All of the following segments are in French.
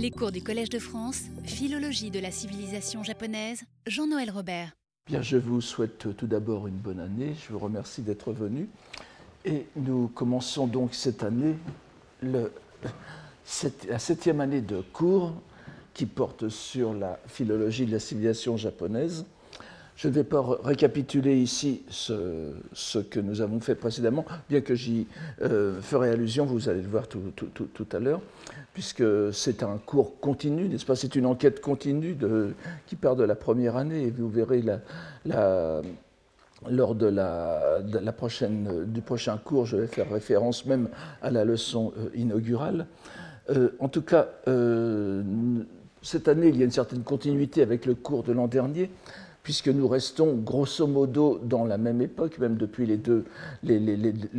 Les cours du Collège de France, Philologie de la civilisation japonaise, Jean-Noël Robert. Bien, je vous souhaite tout d'abord une bonne année. Je vous remercie d'être venu. Et nous commençons donc cette année la septième année de cours qui porte sur la philologie de la civilisation japonaise. Je ne vais pas récapituler ici ce, que nous avons fait précédemment, bien que j'y euh, ferai allusion, vous allez le voir tout, à l'heure, puisque c'est un cours continu, n'est-ce pas? C'est une enquête continue qui part de la première année, et vous verrez lors de la, prochaine, du prochain cours, je vais faire référence même à la leçon euh, inaugurale. Euh, en tout cas, cette année, il y a une certaine continuité avec le cours de l'an dernier, puisque nous restons grosso modo dans la même époque, même depuis les deux, les,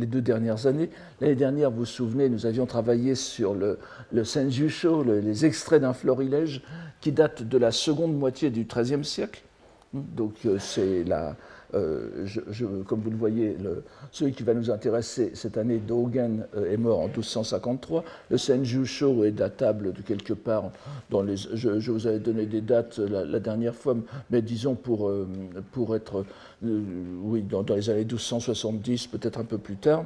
deux dernières années. L'année dernière, vous vous souvenez, nous avions travaillé sur le, le le, les extraits d'un florilège qui date de la seconde moitié du XIIIe siècle. Donc euh, c'est la, euh, comme vous le voyez, celui qui va nous intéresser cette année, Dogen, euh, est mort en 1253. Le Senjusho est datable de quelque part. Dans les, je, vous avais donné des dates la, dernière fois, mais disons pour, euh, pour être, oui, dans, les années 1270, peut-être un peu plus tard.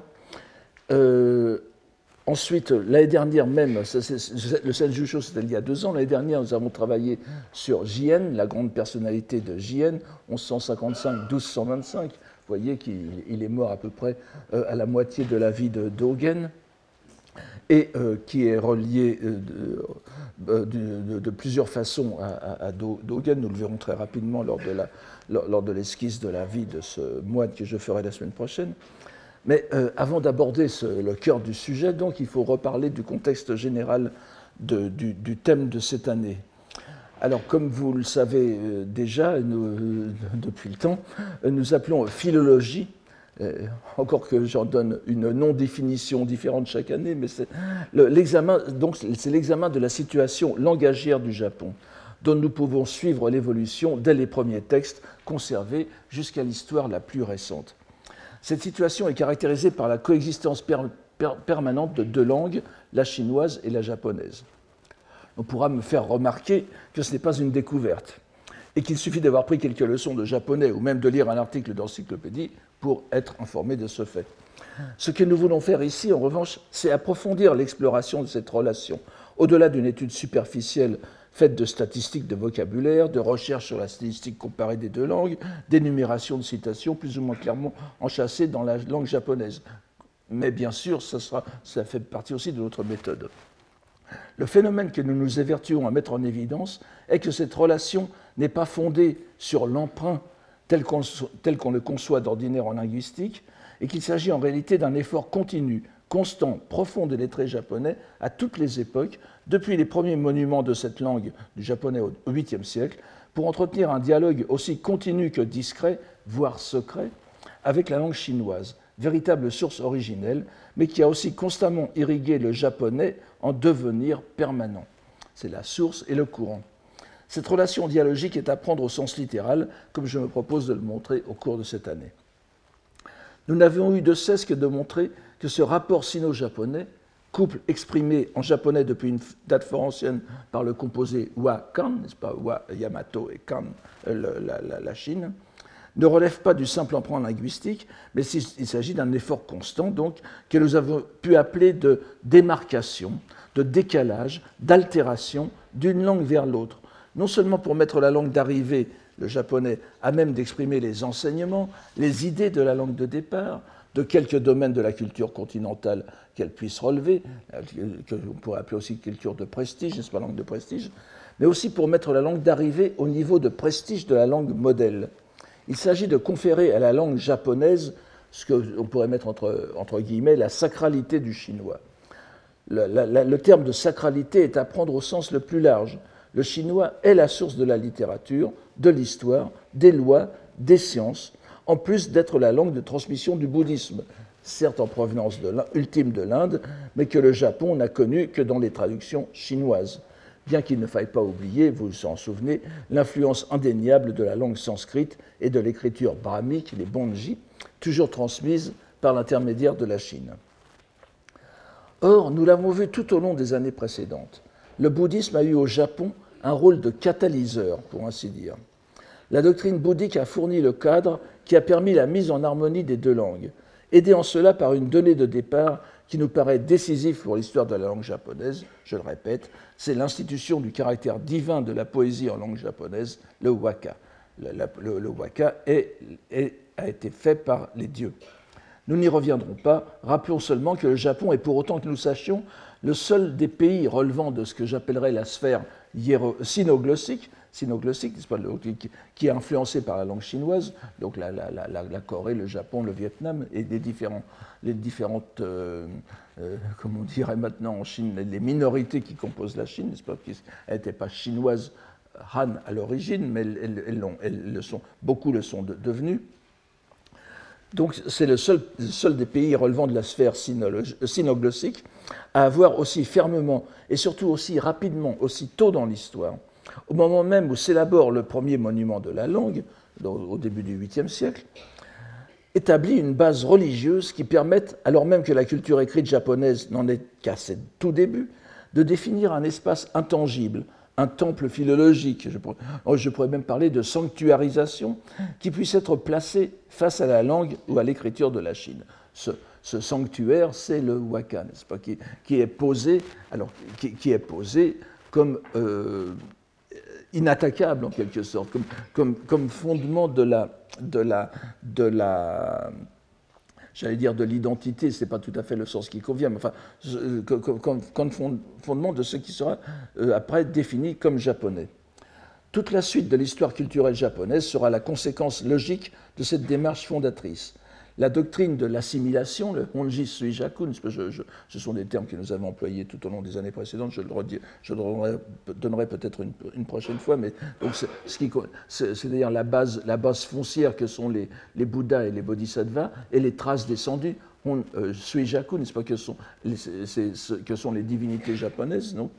Ensuite, l'année dernière même, le Senjusho, c'était il y a deux ans, l'année dernière, nous avons travaillé sur Jien, la grande personnalité de Jien, 1155-1225. Vous voyez qu'il est mort à peu près euh, à la moitié de la vie de Dogen, et euh, qui est relié euh, de, de, de, plusieurs façons à, Dogen. Nous le verrons très rapidement lors de l'esquisse de la vie de ce moine que je ferai la semaine prochaine. Mais euh, avant d'aborder le cœur du sujet, donc, il faut reparler du contexte général du, thème de cette année. Alors, comme vous le savez euh, déjà euh, depuis le temps, nous appelons philologie, encore que j'en donne une non-définition différente chaque année, mais c'est l'examen de la situation langagière du Japon, dont nous pouvons suivre l'évolution dès les premiers textes conservés jusqu'à l'histoire la plus récente. Cette situation est caractérisée par la coexistence per, per, permanente de deux langues, la chinoise et la japonaise. On pourra me faire remarquer que ce n'est pas une découverte et qu'il suffit d'avoir pris quelques leçons de japonais ou même de lire un article d'encyclopédie pour être informé de ce fait. Ce que nous voulons faire ici, en revanche, c'est approfondir l'exploration de cette relation, au-delà d'une étude superficielle faite de statistiques de vocabulaire, de recherches sur la statistique comparée des deux langues, d'énumération de citations plus ou moins clairement enchâssées dans la langue japonaise. Mais bien sûr, ça, fait partie aussi de notre méthode. Le phénomène que nous nous évertuons à mettre en évidence est que cette relation n'est pas fondée sur l'emprunt tel qu'on qu le conçoit d'ordinaire en linguistique, et qu'il s'agit en réalité d'un effort continu constant, profond des lettrés japonais à toutes les époques, depuis les premiers monuments de cette langue du japonais au 8e siècle, pour entretenir un dialogue aussi continu que discret, voire secret, avec la langue chinoise, véritable source originelle, mais qui a aussi constamment irrigué le japonais en devenir permanent. C'est la source et le courant. Cette relation dialogique est à prendre au sens littéral, comme je me propose de le montrer au cours de cette année. Nous n'avions eu de cesse que de montrer que ce rapport sino-japonais, couple exprimé en japonais depuis une date fort ancienne par le composé wa-kan, n'est-ce pas, wa Yamato et kan, euh, la, la, Chine, ne relève pas du simple emprunt linguistique, mais il s'agit d'un effort constant, donc, que nous avons pu appeler de démarcation, de décalage, d'altération d'une langue vers l'autre, non seulement pour mettre la langue d'arrivée, le japonais, à même d'exprimer les enseignements, les idées de la langue de départ, de quelques domaines de la culture continentale qu'elle puisse relever, que l'on pourrait appeler aussi culture de prestige, n'est-ce pas, langue de prestige, mais aussi pour mettre la langue d'arrivée au niveau de prestige de la langue modèle. Il s'agit de conférer à la langue japonaise ce qu'on pourrait mettre entre, guillemets la sacralité du chinois. Le terme de sacralité est à prendre au sens le plus large. Le chinois est la source de la littérature, de l'histoire, des lois, des sciences, en plus d'être la langue de transmission du bouddhisme, certes en provenance ultime de l'Inde, mais que le Japon n'a connu que dans les traductions chinoises. Bien qu'il ne faille pas oublier, vous vous en souvenez, l'influence indéniable de la langue sanscrite et de l'écriture brahmique, les bonji, toujours transmises par l'intermédiaire de la Chine. Or, nous l'avons vu tout au long des années précédentes, le bouddhisme a eu au Japon un rôle de catalyseur, pour ainsi dire. La doctrine bouddhique a fourni le cadre qui a permis la mise en harmonie des deux langues, aidé en cela par une donnée de départ qui nous paraît décisive pour l'histoire de la langue japonaise, je le répète, c'est l'institution du caractère divin de la poésie en langue japonaise, le waka. Le, waka a été fait par les dieux. Nous n'y reviendrons pas, rappelons seulement que le Japon est pour autant que nous sachions le seul des pays relevant de ce que j'appellerais la sphère sinoglossique, sinoglossique pas, qui est influencé par la langue chinoise, donc la, Corée, le Japon, le Vietnam et les, différents, les différentes, euh, euh, comme maintenant en Chine, les minorités qui composent la Chine, pas, qui n'étaient pas chinoises Han à l'origine, mais elles, le sont, beaucoup le sont devenues. Donc c'est le seul, des pays relevant de la sphère sinoglossique à avoir aussi fermement et surtout aussi rapidement, aussi tôt dans l'histoire, au moment même où s'élabore le premier monument de la langue, au début du 8e siècle, établi une base religieuse qui permette, alors même que la culture écrite japonaise n'en est qu'à ses tout débuts, de définir un espace intangible, un temple philologique, oh, je pourrais, même parler de sanctuarisation, qui puisse être placé face à la langue ou à l'écriture de la Chine. Ce, sanctuaire, c'est le waka, n'est-ce pas, qui, est posé, alors, qui, est posé comme euh, inattaquable en quelque sorte, comme, fondement de la, de la, de la j'allais dire de l'identité, ce n'est pas tout à fait le sens qui convient, mais enfin, comme, fondement de ce qui sera euh, après défini comme japonais. Toute la suite de l'histoire culturelle japonaise sera la conséquence logique de cette démarche fondatrice la doctrine de l'assimilation, le Honji Suijaku, ce sont des termes que nous avons employés tout au long des années précédentes, je le, redis, je donnerai peut-être une, prochaine fois, mais c'est-à-dire la base, la base foncière que sont les, Bouddhas et les Bodhisattvas et les traces descendues euh, Suijaku, n'est-ce pas, que sont, que sont les divinités japonaises. Non?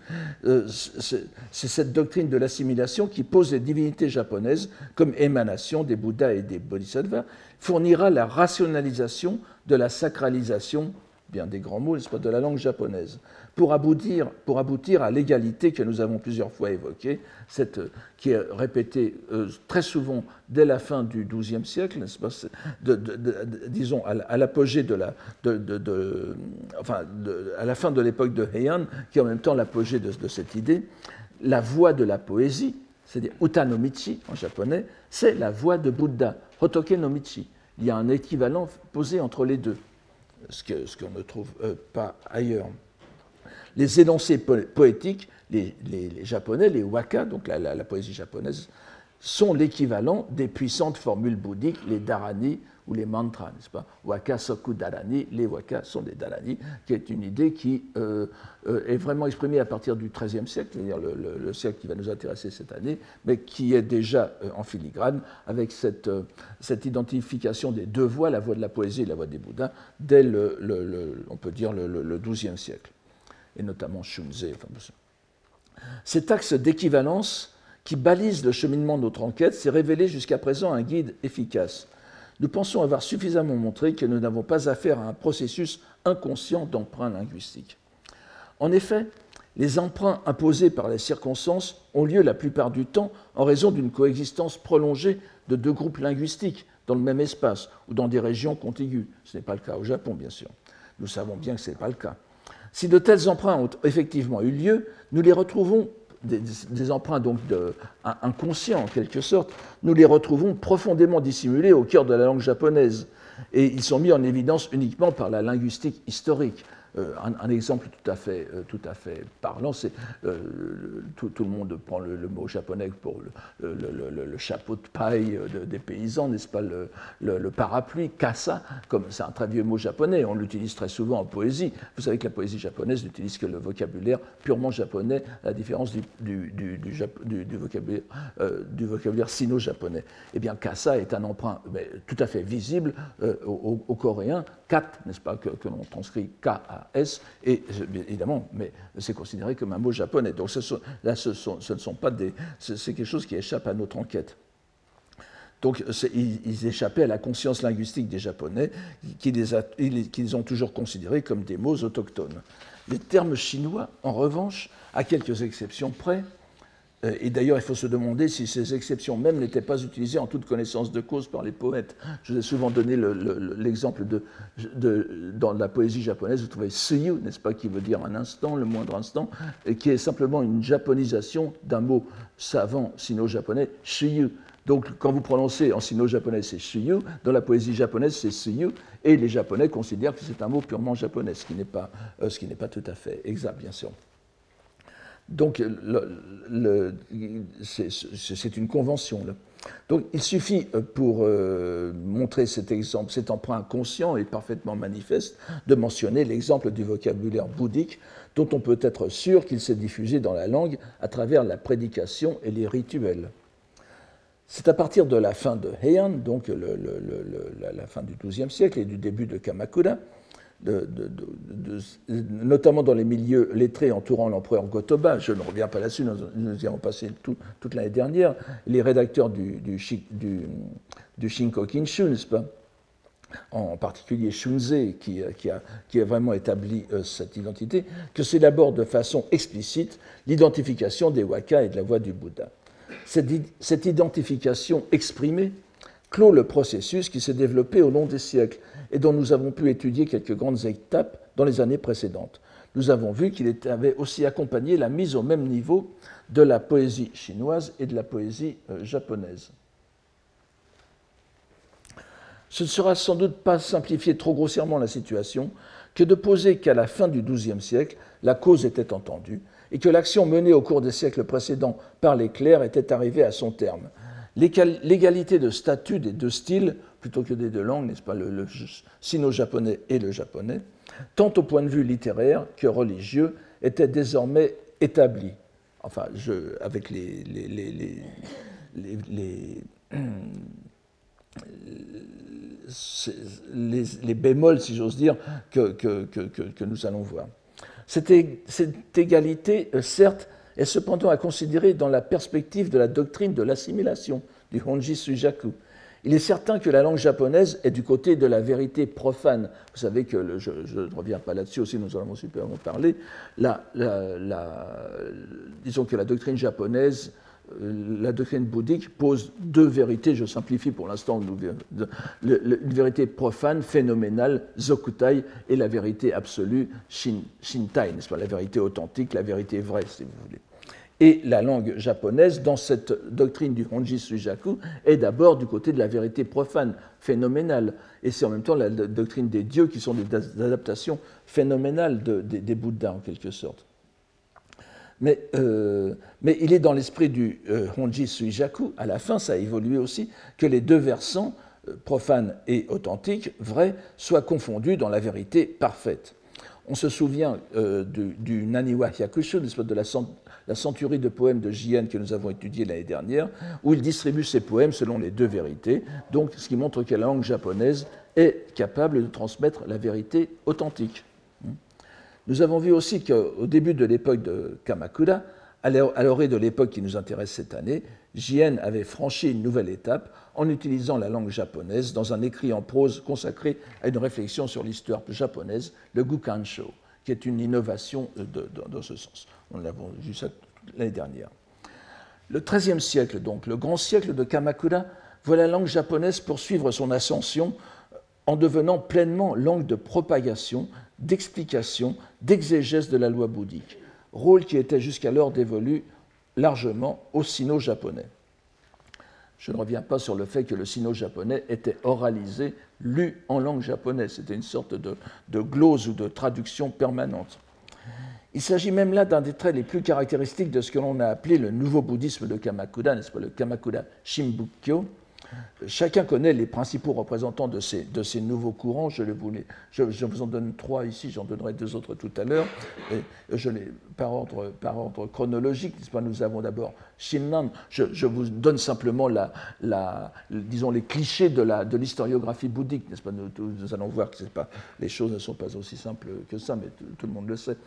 Euh, c'est cette doctrine de l'assimilation qui pose les divinités japonaises comme émanation des Bouddhas et des Bodhisattvas, fournira la rationalisation de la sacralisation, bien des grands mots, de la langue japonaise, pour aboutir, pour aboutir à l'égalité que nous avons plusieurs fois évoquée, cette, qui est répétée euh, très souvent dès la fin du XIIe siècle, pas, disons à l'apogée de la, de, enfin, à la fin de l'époque de Heian, qui est en même temps l'apogée de, cette idée, la voix de la poésie, c'est-à-dire Utanomichi en japonais, c'est la voix de Bouddha, Hotoke no Michi. Il y a un équivalent posé entre les deux, ce qu'on ne trouve euh, pas ailleurs. Les énoncés poétiques, les, japonais, les waka, donc la poésie japonaise, sont l'équivalent des puissantes formules bouddhiques, les dharani ou les mantras, n'est-ce pas? Waka soku dharani, les waka sont des dharani, qui est une idée qui euh, euh, est vraiment exprimée à partir du XIIIe siècle, c'est-à-dire le, siècle qui va nous intéresser cette année, mais qui est déjà euh, en filigrane avec cette, identification des deux voix, la voix de la poésie et la voix des Bouddhas, dès le, on peut dire le, XIIe siècle, et notamment Shunzei. Enfin, cet axe d'équivalence qui balise le cheminement de notre enquête, s'est révélé jusqu'à présent un guide efficace. Nous pensons avoir suffisamment montré que nous n'avons pas affaire à un processus inconscient d'emprunt linguistique. En effet, les emprunts imposés par les circonstances ont lieu la plupart du temps en raison d'une coexistence prolongée de deux groupes linguistiques dans le même espace ou dans des régions contiguës. Ce n'est pas le cas au Japon, bien sûr. Nous savons bien que ce n'est pas le cas. Si de tels emprunts ont effectivement eu lieu, nous les retrouvons des, emprunts donc inconscients en quelque sorte, nous les retrouvons profondément dissimulés au cœur de la langue japonaise. Et ils sont mis en évidence uniquement par la linguistique historique. Euh, un, exemple tout à fait, euh, tout parlant, c'est euh, tout, le monde prend le, mot japonais pour le, chapeau de paille des paysans, n'est-ce pas, le, parapluie, kasa, comme c'est un très vieux mot japonais, on l'utilise très souvent en poésie. Vous savez que la poésie japonaise n'utilise que le vocabulaire purement japonais, à la différence du, vocabulaire, sino-japonais. Eh bien, kasa est un emprunt tout à fait visible au, au, coréen, kat, n'est-ce pas, que, l'on transcrit k a S, et évidemment, mais c'est considéré comme un mot japonais. Donc là, ce, ne sont pas des. C'est quelque chose qui échappe à notre enquête. Donc ils, échappaient à la conscience linguistique des Japonais, qui les, ont toujours considérés comme des mots autochtones. Les termes chinois, en revanche, à quelques exceptions près, euh, et d'ailleurs, il faut se demander si ces exceptions même n'étaient pas utilisées en toute connaissance de cause par les poètes. Je vous ai souvent donné l'exemple de, dans la poésie japonaise, vous trouvez suyu, n'est-ce pas, qui veut dire un instant, le moindre instant, et qui est simplement une japonisation d'un mot savant sino-japonais, shiyu. Donc, quand vous prononcez en sino-japonais, c'est shiyu, dans la poésie japonaise, c'est suyu, et les Japonais considèrent que c'est un mot purement japonais, ce qui n'est pas, euh, pas tout à fait exact, bien sûr. Donc, c'est une convention. Donc, il suffit euh, pour euh, montrer cet exemple, cet emprunt conscient et parfaitement manifeste, de mentionner l'exemple du vocabulaire bouddhique, dont on peut être sûr qu'il s'est diffusé dans la langue à travers la prédication et les rituels. C'est à partir de la fin de Heian, donc la, fin du XIIe siècle et du début de Kamakura, notamment dans les milieux lettrés entourant l'empereur Gotoba, je ne reviens pas là-dessus, nous, y avons passé toute l'année dernière, les rédacteurs du, du, du, Shinko n'est-ce pas en particulier Shunze, qui, qui, a, vraiment établi euh, cette identité, que c'est d'abord de façon explicite l'identification des waka et de la voix du Bouddha. Cette, cette identification exprimée clôt le processus qui s'est développé au long des siècles et dont nous avons pu étudier quelques grandes étapes dans les années précédentes. Nous avons vu qu'il avait aussi accompagné la mise au même niveau de la poésie chinoise et de la poésie euh, japonaise. Ce ne sera sans doute pas simplifier trop grossièrement la situation que de poser qu'à la fin du XIIe siècle, la cause était entendue et que l'action menée au cours des siècles précédents par les clercs était arrivée à son terme. L'égalité de statut des deux styles plutôt que des deux langues, n'est-ce pas, le, sino-japonais et le japonais, tant au point de vue littéraire que religieux, était désormais établi. Enfin, avec les, bémols, si j'ose dire, que, nous allons voir. Cette, cette égalité, euh, certes, est cependant à considérer dans la perspective de la doctrine de l'assimilation du Honji Sujaku, il est certain que la langue japonaise est du côté de la vérité profane. Vous savez que, je ne reviens pas là-dessus aussi, nous en avons superbement parlé, la, disons que la doctrine japonaise, la doctrine bouddhique pose deux vérités, je simplifie pour l'instant, une vérité profane, phénoménale, zokutai, et la vérité absolue, shintai, n'est-ce pas, la vérité authentique, la vérité vraie, si vous voulez. Et la langue japonaise, dans cette doctrine du Honji Sujaku, est d'abord du côté de la vérité profane, phénoménale. Et c'est en même temps la doctrine des dieux qui sont des adaptations phénoménales des Bouddhas, en quelque sorte. Mais, euh, mais il est dans l'esprit du euh, Honji Sujaku, à la fin ça a évolué aussi, que les deux versants, euh, profanes et authentiques, vrais, soient confondus dans la vérité parfaite. On se souvient du, du, Naniwa Hyakushu, de la la centurie de poèmes de Jien que nous avons étudié l'année dernière, où il distribue ses poèmes selon les deux vérités, donc ce qui montre que la langue japonaise est capable de transmettre la vérité authentique. Nous avons vu aussi qu'au début de l'époque de Kamakura, à l'orée de l'époque qui nous intéresse cette année, Jien avait franchi une nouvelle étape en utilisant la langue japonaise dans un écrit en prose consacré à une réflexion sur l'histoire japonaise, le Gukansho qui est une innovation dans ce sens. On l'a vu ça l'année dernière. Le XIIIe siècle, donc, le grand siècle de Kamakura, voit la langue japonaise poursuivre son ascension en devenant pleinement langue de propagation, d'explication, d'exégèse de la loi bouddhique, rôle qui était jusqu'alors dévolu largement aux sino-japonais. Je ne reviens pas sur le fait que le sino-japonais était oralisé, lu en langue japonaise. C'était une sorte de, glose ou de traduction permanente. Il s'agit même là d'un des traits les plus caractéristiques de ce que l'on a appelé le nouveau bouddhisme de Kamakura, n'est-ce pas, le Kamakura Shimbukyo, Chacun connaît les principaux représentants de ces, de ces nouveaux courants. Je, vous je, vous en donne trois ici, j'en donnerai deux autres tout à l'heure. Je les, par, ordre, par ordre chronologique, pas, nous avons d'abord Shinran. Je, vous donne simplement la, la, disons, les clichés de l'historiographie de bouddhique. Pas nous, allons voir que pas, les choses ne sont pas aussi simples que ça, mais tout, le monde le sait.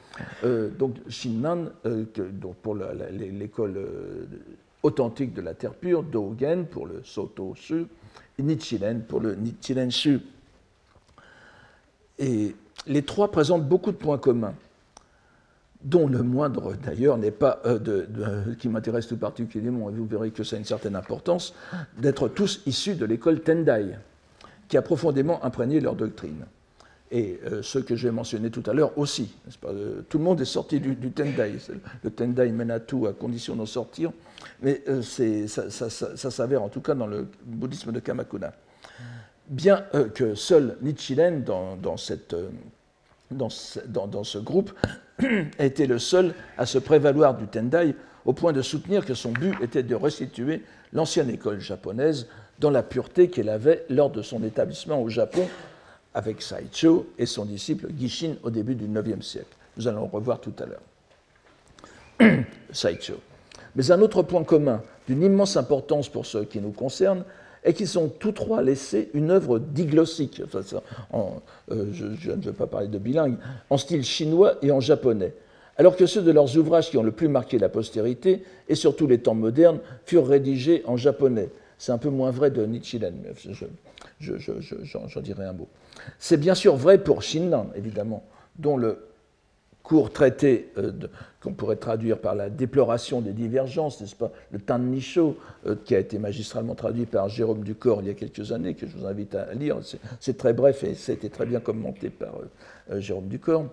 Euh, donc Shinran, euh, donc pour l'école euh, authentique de la terre pure, Dogen pour le Soto Shu, et Nichiren pour le Nichiren Shu. Et les trois présentent beaucoup de points communs. dont le moindre d'ailleurs n'est pas de, qui m'intéresse tout particulièrement, et vous verrez que ça a une certaine importance, d'être tous issus de l'école Tendai, qui a profondément imprégné leur doctrine et euh, ce que j'ai mentionné tout à l'heure aussi. Euh, tout le monde est sorti du, Tendai. Le Tendai mène à tout à condition d'en sortir, mais euh, ça, s'avère en tout cas dans le bouddhisme de Kamakuna. Bien que seul Nichiren, dans, cette, dans, ce groupe, été le seul à se prévaloir du Tendai au point de soutenir que son but était de restituer l'ancienne école japonaise dans la pureté qu'elle avait lors de son établissement au Japon avec Saicho et son disciple Gishin au début du IXe siècle. Nous allons revoir tout à l'heure. Saicho. Mais un autre point commun d'une immense importance pour ceux qui nous concernent est qu'ils ont tous trois laissé une œuvre diglossique, euh, je, ne veux pas parler de bilingue, en style chinois et en japonais, alors que ceux de leurs ouvrages qui ont le plus marqué la postérité, et surtout les temps modernes, furent rédigés en japonais. C'est un peu moins vrai de Nichiren, j'en dirai un mot. C'est bien sûr vrai pour Shinran, évidemment, dont le court traité euh, qu'on pourrait traduire par la déploration des divergences, n'est-ce pas, le Tan Nisho, euh, qui a été magistralement traduit par Jérôme Ducor il y a quelques années, que je vous invite à lire. C'est très bref et ça a été très bien commenté par euh, Jérôme Ducor.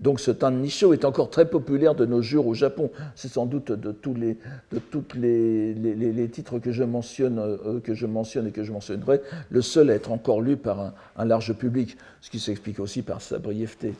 Donc ce Nisho est encore très populaire de nos jours au Japon. C'est sans doute de tous les, de toutes les, les, titres que je, mentionne, euh, que je mentionne et que je mentionnerai, le seul à être encore lu par un, large public, ce qui s'explique aussi par sa brièveté.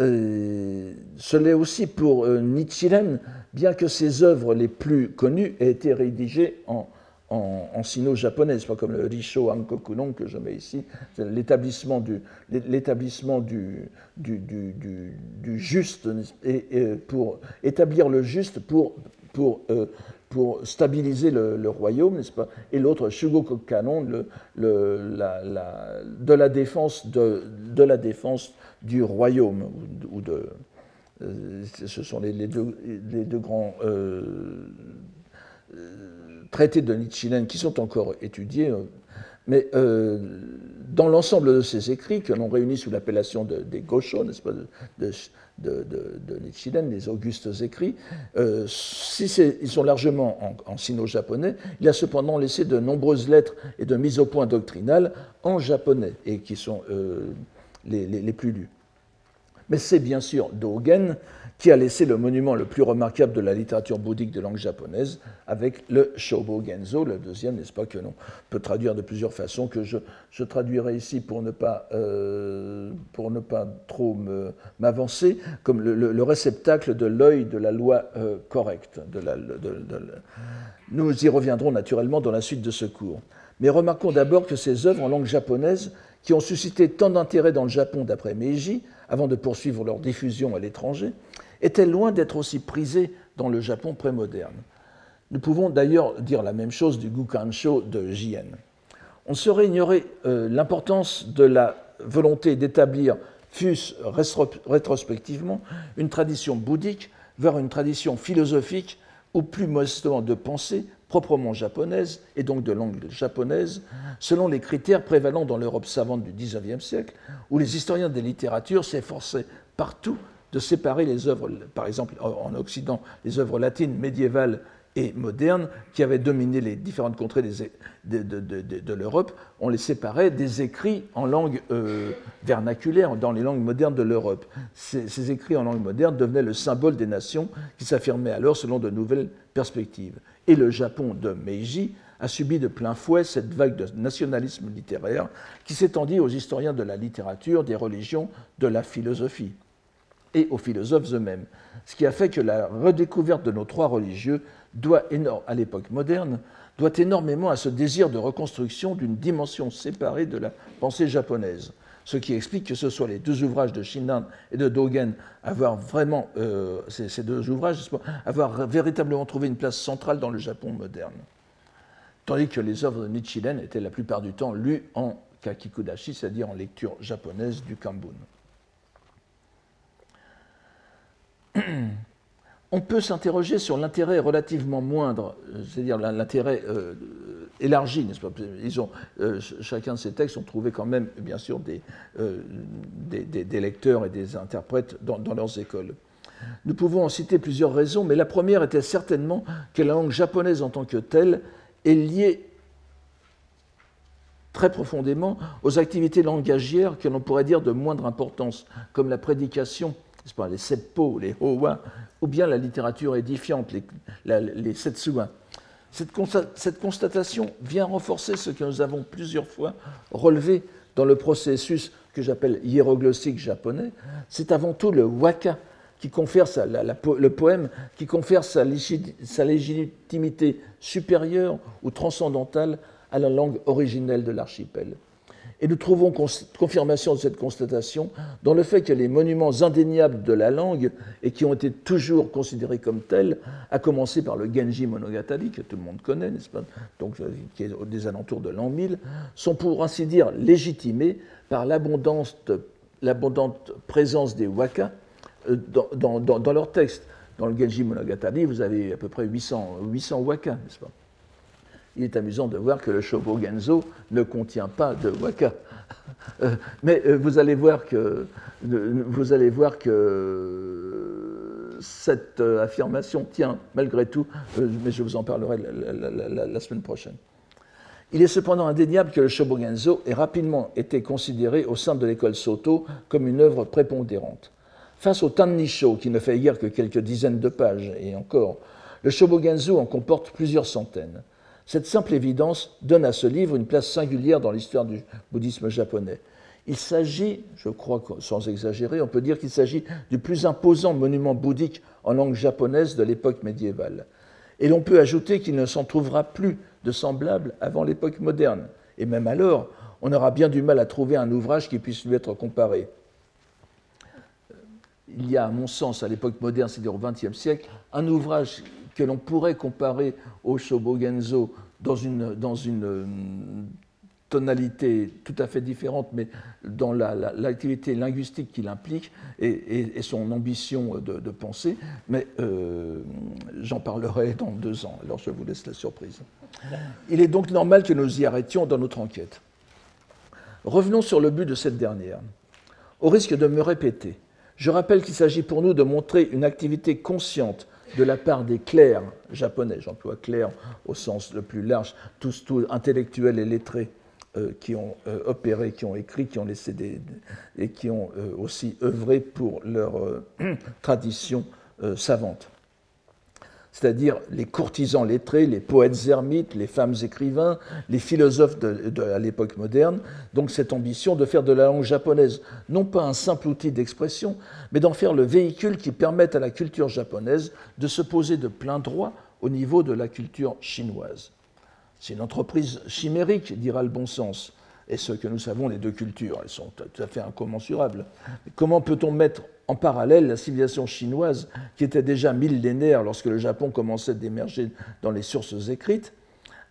Euh, ce l'est aussi pour euh, Nichiren, bien que ses œuvres les plus connues aient été rédigées en, en, sino-japonais, pas comme le Risho Ankokunon que je mets ici, l'établissement du, l'établissement du, du, juste, et, pour établir le juste pour, pour, euh, pour stabiliser le, royaume, n'est-ce pas Et l'autre, Shugoku Kanon, le, le, la, la, de, la défense de, de, la défense du royaume, ou de, euh, ce sont les, les, deux, les deux, grands... Euh, traités de Nichiren qui sont encore étudiés, euh, mais euh, dans l'ensemble de ces écrits, que l'on réunit sous l'appellation des Gosho, n'est-ce pas, de, de, Nichiren, les augustes écrits, euh, ils sont largement en, sino-japonais, il a cependant laissé de nombreuses lettres et de mises au point doctrinales en japonais, et qui sont les, plus lues. Mais c'est bien sûr Dogen qui a laissé le monument le plus remarquable de la littérature bouddhique de langue japonaise, avec le Shobo Genzo, le deuxième, n'est-ce pas, que l'on peut traduire de plusieurs façons, que je, je traduirai ici pour ne pas, euh, pour ne pas trop m'avancer, comme le, réceptacle de l'œil de la loi euh, correcte. Nous y reviendrons naturellement dans la suite de ce cours. Mais remarquons d'abord que ces œuvres en langue japonaise, qui ont suscité tant d'intérêt dans le Japon d'après Meiji, avant de poursuivre leur diffusion à l'étranger, était loin d'être aussi prisé dans le Japon prémoderne. Nous pouvons d'ailleurs dire la même chose du Gukansho de Jien. On saurait ignorer euh, l'importance de la volonté d'établir, fût-ce rétrospectivement, une tradition bouddhique vers une tradition philosophique ou plus modestement de pensée proprement japonaise et donc de langue japonaise, selon les critères prévalents dans l'Europe savante du XIXe siècle, où les historiens des littératures s'efforçaient partout de séparer les œuvres, par exemple en Occident, les œuvres latines médiévales et modernes qui avaient dominé les différentes contrées de, l'Europe, on les séparait des écrits en langue euh, vernaculaire, dans les langues modernes de l'Europe. Ces, ces, écrits en langue moderne devenaient le symbole des nations qui s'affirmaient alors selon de nouvelles perspectives. Et le Japon de Meiji a subi de plein fouet cette vague de nationalisme littéraire qui s'étendit aux historiens de la littérature, des religions, de la philosophie et aux philosophes eux-mêmes. Ce qui a fait que la redécouverte de nos trois religieux doit, à l'époque moderne, doit énormément à ce désir de reconstruction d'une dimension séparée de la pensée japonaise. Ce qui explique que ce soit les deux ouvrages de Shinran et de Dogen avoir vraiment, euh, ces, deux ouvrages, avoir véritablement trouvé une place centrale dans le Japon moderne. Tandis que les œuvres de Nichiren étaient la plupart du temps lues en kakikudashi, c'est-à-dire en lecture japonaise du Kambun. on peut s'interroger sur l'intérêt relativement moindre, c'est-à-dire l'intérêt euh, élargie, n'est-ce pas? Ont, Chacun de ces textes ont trouvé quand même, bien sûr, des, lecteurs et des interprètes dans leurs écoles. Nous pouvons en citer plusieurs raisons, mais la première était certainement que la langue japonaise en tant que telle est liée très profondément aux activités langagières que l'on pourrait dire de moindre importance, comme la prédication, les seppo, les howa, ou bien la littérature édifiante, les, les Cette, cette constatation vient renforcer ce que nous avons plusieurs fois relevé dans le processus que j'appelle hiéroglossique japonais. C'est avant tout le waka qui confère le poème qui confère sa, sa légitimité supérieure ou transcendantale à la langue originelle de l'archipel. Et nous trouvons confirmation de cette constatation dans le fait que les monuments indéniables de la langue, et qui ont été toujours considérés comme tels, à commencer par le Genji Monogatari, que tout le monde connaît, n'est-ce pas? Donc, euh, qui est des alentours de l'an 1000, sont pour ainsi dire légitimés par l'abondante présence des waka euh, dans, dans, leur texte. Dans le Genji Monogatari, vous avez à peu près 800, 800 waka, n'est-ce pas? Il est amusant de voir que le Shobogenzo ne contient pas de waka. Euh, mais euh, vous allez voir que, vous allez voir que cette euh, affirmation tient malgré tout, mais je vous en parlerai la, semaine prochaine. Il est cependant indéniable que le Shobogenzo ait rapidement été considéré au sein de l'école Soto comme une œuvre prépondérante. Face au Tannisho, qui ne fait guère que quelques dizaines de pages, et encore, le Shobogenzo en comporte plusieurs centaines. Cette simple évidence donne à ce livre une place singulière dans l'histoire du bouddhisme japonais. Il s'agit, je crois sans exagérer, on peut dire qu'il s'agit du plus imposant monument bouddhique en langue japonaise de l'époque médiévale. Et l'on peut ajouter qu'il ne s'en trouvera plus de semblable avant l'époque moderne. Et même alors, on aura bien du mal à trouver un ouvrage qui puisse lui être comparé. Il y a, à mon sens, à l'époque moderne, c'est-à-dire au XXe siècle, un ouvrage que l'on pourrait comparer au Shobogenzo dans une, dans une euh, tonalité tout à fait différente, mais dans l'activité linguistique qu'il implique et, son ambition de, pensée. Mais euh, j'en parlerai dans deux ans, alors je vous laisse la surprise. Il est donc normal que nous y arrêtions dans notre enquête. Revenons sur le but de cette dernière. Au risque de me répéter, je rappelle qu'il s'agit pour nous de montrer une activité consciente de la part des clercs japonais, j'emploie clercs au sens le plus large, tous, tous intellectuels et lettrés euh, qui ont euh, opéré, qui ont écrit, qui ont laissé des, et qui ont euh, aussi œuvré pour leur tradition savante c'est-à-dire les courtisans lettrés, les poètes ermites, les femmes écrivains, les philosophes de, à l'époque moderne. Donc cette ambition de faire de la langue japonaise non pas un simple outil d'expression, mais d'en faire le véhicule qui permette à la culture japonaise de se poser de plein droit au niveau de la culture chinoise. C'est une entreprise chimérique, dira le bon sens. Et ce que nous savons, les deux cultures, elles sont tout à fait incommensurables. comment peut-on mettre en parallèle, la civilisation chinoise, qui était déjà millénaire lorsque le Japon commençait d'émerger dans les sources écrites,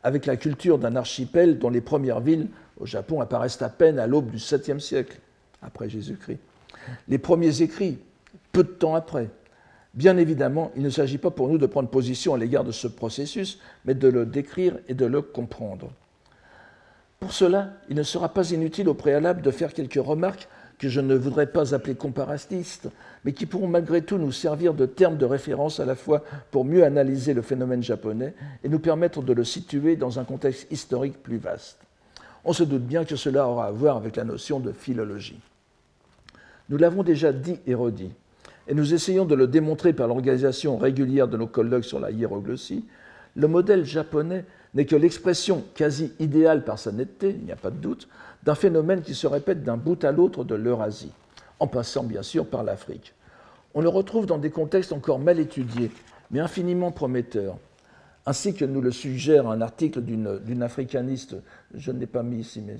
avec la culture d'un archipel dont les premières villes au Japon apparaissent à peine à l'aube du 7e siècle, après Jésus-Christ? Les premiers écrits, peu de temps après. Bien évidemment, il ne s'agit pas pour nous de prendre position à l'égard de ce processus, mais de le décrire et de le comprendre. Pour cela, il ne sera pas inutile au préalable de faire quelques remarques que je ne voudrais pas appeler comparatistes, mais qui pourront malgré tout nous servir de termes de référence à la fois pour mieux analyser le phénomène japonais et nous permettre de le situer dans un contexte historique plus vaste. On se doute bien que cela aura à voir avec la notion de philologie. Nous l'avons déjà dit et redit, et nous essayons de le démontrer par l'organisation régulière de nos colloques sur la hiéroglossie, le modèle japonais n'est que l'expression quasi idéale par sa netteté, il n'y a pas de doute, d'un phénomène qui se répète d'un bout à l'autre de l'Eurasie, en passant bien sûr par l'Afrique. On le retrouve dans des contextes encore mal étudiés, mais infiniment prometteurs, ainsi que nous le suggère un article d'une africaniste, je ne l'ai pas mis ici, mais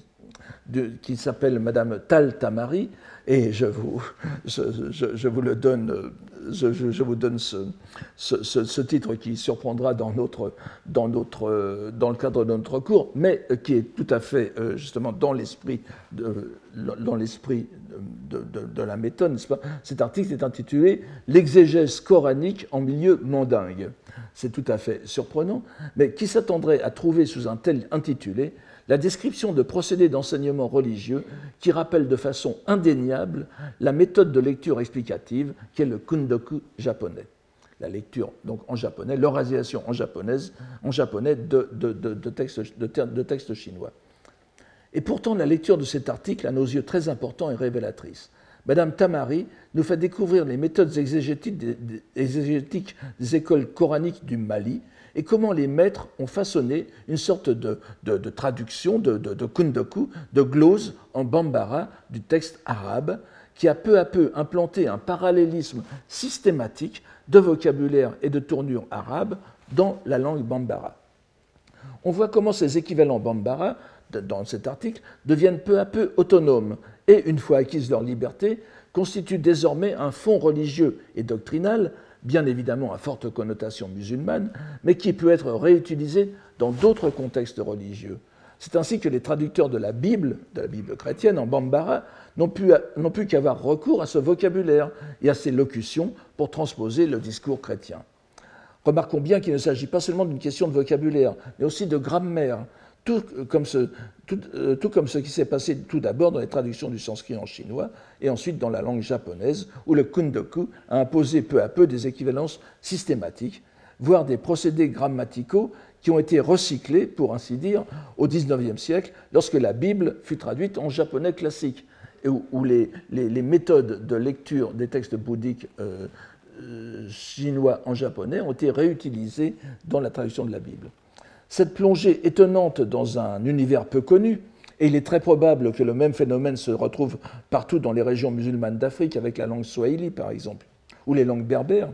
qui s'appelle Madame Tal Tamari, et je vous, je, vous le donne, je, vous donne ce, ce, titre qui surprendra dans, notre, dans, notre, dans le cadre de notre cours, mais qui est tout à fait justement dans l'esprit de, dans l'esprit de, de, la méthode. Pas? Cet article est intitulé L'exégèse coranique en milieu mandingue. C'est tout à fait surprenant, mais qui s'attendrait à trouver sous un tel intitulé la description de procédés d'enseignement religieux qui rappellent de façon indéniable la méthode de lecture explicative qu'est le kundoku japonais. La lecture donc en japonais, l'oralisation en, en japonais de, textes, chinois. Et pourtant, la lecture de cet article, à nos yeux très important et révélatrice. Madame Tamari nous fait découvrir les méthodes exégétiques des écoles coraniques du Mali, et comment les maîtres ont façonné une sorte de, traduction de, de, kundoku, de glose en bambara du texte arabe, qui a peu à peu implanté un parallélisme systématique de vocabulaire et de tournure arabe dans la langue bambara. On voit comment ces équivalents bambara, dans cet article, deviennent peu à peu autonomes et, une fois acquise leur liberté, constituent désormais un fond religieux et doctrinal bien évidemment à forte connotation musulmane, mais qui peut être réutilisé dans d'autres contextes religieux. C'est ainsi que les traducteurs de la Bible, de la Bible chrétienne en bambara, n'ont pu, pu qu'avoir recours à ce vocabulaire et à ces locutions pour transposer le discours chrétien. Remarquons bien qu'il ne s'agit pas seulement d'une question de vocabulaire, mais aussi de grammaire, tout comme, ce, euh, tout, comme ce qui s'est passé tout d'abord dans les traductions du sanskrit en chinois et ensuite dans la langue japonaise, où le kundoku a imposé peu à peu des équivalences systématiques, voire des procédés grammaticaux qui ont été recyclés, pour ainsi dire, au XIXe siècle, lorsque la Bible fut traduite en japonais classique, et où, les, les, méthodes de lecture des textes bouddhiques euh, euh, chinois en japonais ont été réutilisées dans la traduction de la Bible. Cette plongée étonnante dans un univers peu connu, et il est très probable que le même phénomène se retrouve partout dans les régions musulmanes d'Afrique, avec la langue swahili par exemple, ou les langues berbères,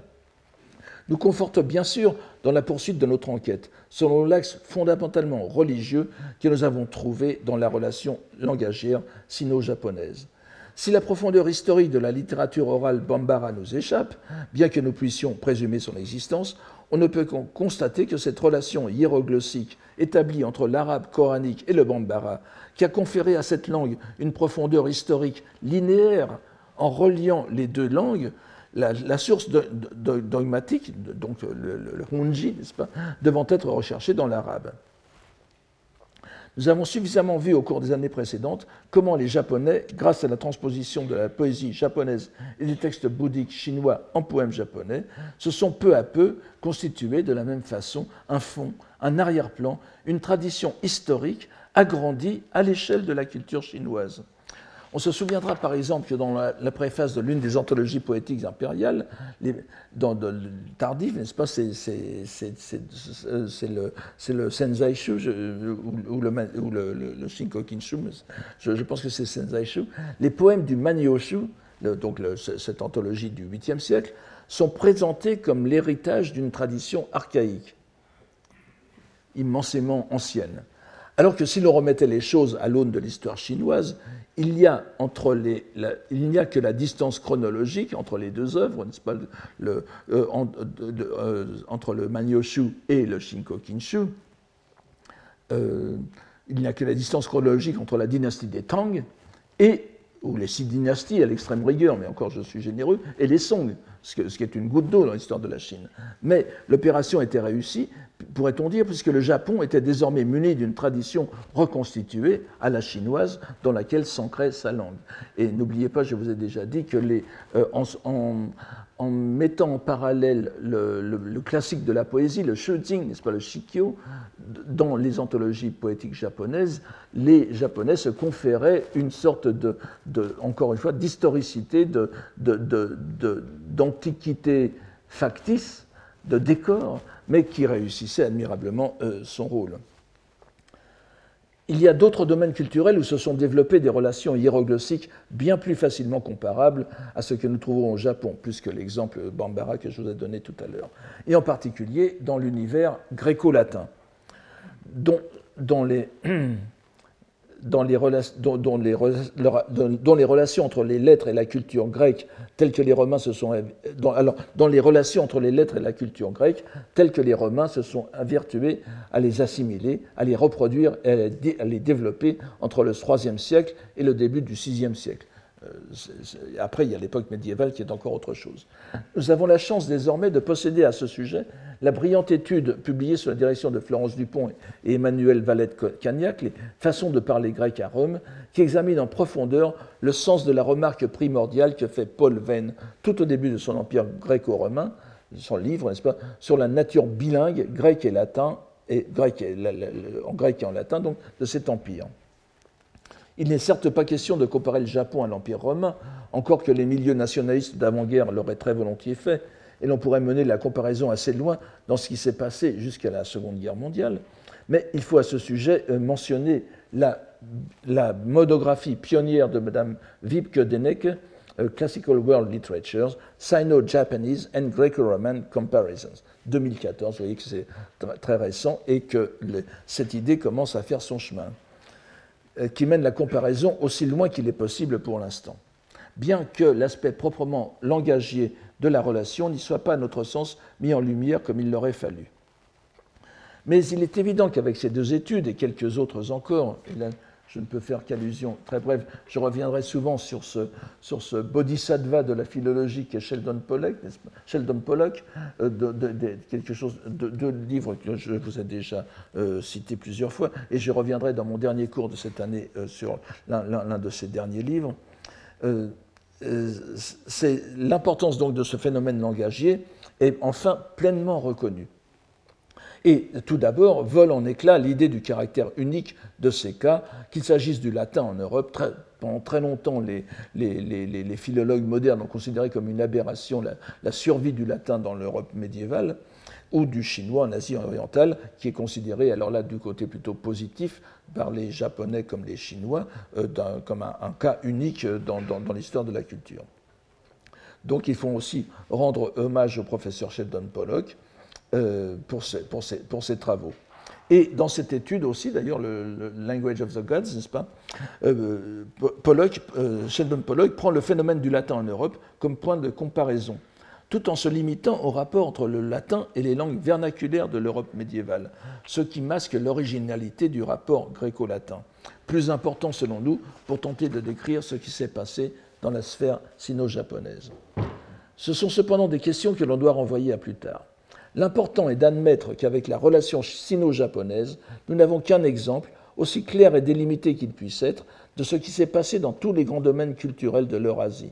nous conforte bien sûr dans la poursuite de notre enquête, selon l'axe fondamentalement religieux que nous avons trouvé dans la relation langagière sino-japonaise. Si la profondeur historique de la littérature orale bambara nous échappe, bien que nous puissions présumer son existence, on ne peut constater que cette relation hiéroglossique établie entre l'arabe coranique et le bambara, qui a conféré à cette langue une profondeur historique linéaire en reliant les deux langues, la, source dogmatique, donc le, le, n'est-ce pas, devant être recherchée dans l'arabe. Nous avons suffisamment vu au cours des années précédentes comment les Japonais, grâce à la transposition de la poésie japonaise et des textes bouddhiques chinois en poèmes japonais, se sont peu à peu constitués de la même façon un fond, un arrière-plan, une tradition historique agrandie à l'échelle de la culture chinoise. On se souviendra par exemple que dans la, préface de l'une des anthologies poétiques impériales, dans de, tardive, n'est-ce pas, c'est le, le Senzaishu ou, le, ou le, le, je, pense que c'est Senzaishu. Les poèmes du Manyoshu, donc cette anthologie du 8e siècle, sont présentés comme l'héritage d'une tradition archaïque, immensément ancienne. Alors que si l'on remettait les choses à l'aune de l'histoire chinoise, il n'y a, entre les, il a que la distance chronologique entre les deux œuvres, n'est-ce pas, le, euh, euh, entre le Manyoshu et le Shinkokinshu. Euh, il n'y a que la distance chronologique entre la dynastie des Tang et ou les six dynasties à l'extrême rigueur, mais encore je suis généreux, et les Song, ce, qui est une goutte d'eau dans l'histoire de la Chine. Mais l'opération était réussie, pourrait-on dire, puisque le Japon était désormais muni d'une tradition reconstituée à la chinoise dans laquelle s'ancrait sa langue. Et n'oubliez pas, je vous ai déjà dit que les, euh, mettant en parallèle le, classique de la poésie, le shujing, n'est-ce pas, le shikyo, dans les anthologies poétiques japonaises, les Japonais se conféraient une sorte de, encore une fois, d'historicité, d'antiquité factice, de décor, mais qui réussissait admirablement euh, son rôle. Il y a d'autres domaines culturels où se sont développées des relations hiéroglossiques bien plus facilement comparables à ce que nous trouvons au Japon, plus que l'exemple Bambara que je vous ai donné tout à l'heure, et en particulier dans l'univers gréco-latin, dont, les, dans les, dont, les, les, relations entre les lettres et la culture grecque, telles que les Romains se sont dans, alors, dans les relations entre les lettres et la culture grecque, telles que les Romains se sont avertués à les assimiler, à les reproduire et à les développer entre le IIIe siècle et le début du VIe siècle. Euh, après, il y a l'époque médiévale qui est encore autre chose. Nous avons la chance désormais de posséder à ce sujet la brillante étude publiée sous la direction de Florence Dupont et Emmanuel Valette-Cagnac, Les façons de parler grec à Rome, qui examine en profondeur le sens de la remarque primordiale que fait Paul Venn tout au début de son empire gréco-romain, son livre, n'est-ce pas, sur la nature bilingue grec et latin, et grec en grec et en latin, donc, de cet empire. Il n'est certes pas question de comparer le Japon à l'Empire romain, encore que les milieux nationalistes d'avant-guerre l'auraient très volontiers fait, et l'on pourrait mener la comparaison assez loin dans ce qui s'est passé jusqu'à la Seconde Guerre mondiale. Mais il faut à ce sujet euh, mentionner la, monographie pionnière de Mme Wiebke Denecke, euh, Classical World Literatures, Sino-Japanese and Greco-Roman Comparisons, 2014. Vous voyez que c'est très récent et que cette idée commence à faire son chemin. Euh, qui mène la comparaison aussi loin qu'il est possible pour l'instant. Bien que l'aspect proprement langagier de la relation n'y soit pas, à notre sens, mis en lumière comme il l'aurait fallu. Mais il est évident qu'avec ces deux études et quelques autres encore, je ne peux faire qu'allusion très brève, je reviendrai souvent sur ce, bodhisattva de la philologie qui est Sheldon Pollock, Sheldon Pollock euh, de, quelque chose, de, livres que je vous ai déjà euh, cité plusieurs fois, et je reviendrai dans mon dernier cours de cette année euh, sur l'un de ces derniers livres. C'est l'importance donc de ce phénomène langagier est enfin pleinement reconnue. Et tout d'abord, vole en éclat l'idée du caractère unique de ces cas, qu'il s'agisse du latin en Europe. pendant très longtemps, les, les, philologues modernes ont considéré comme une aberration la, survie du latin dans l'Europe médiévale, ou du chinois en Asie orientale, qui est considéré, alors là, du côté plutôt positif, par les Japonais comme les Chinois, euh, comme un, cas unique dans, dans l'histoire de la culture. Donc il faut aussi rendre hommage au professeur Sheldon Pollock, euh, pour, ces, travaux. Et dans cette étude aussi, d'ailleurs, le, Language of the Gods, n'est-ce pas euh, euh, Sheldon Pollock prend le phénomène du latin en Europe comme point de comparaison, tout en se limitant au rapport entre le latin et les langues vernaculaires de l'Europe médiévale, ce qui masque l'originalité du rapport gréco-latin, plus important selon nous pour tenter de décrire ce qui s'est passé dans la sphère sino-japonaise. Ce sont cependant des questions que l'on doit renvoyer à plus tard. L'important est d'admettre qu'avec la relation sino-japonaise, nous n'avons qu'un exemple, aussi clair et délimité qu'il puisse être, de ce qui s'est passé dans tous les grands domaines culturels de l'Eurasie,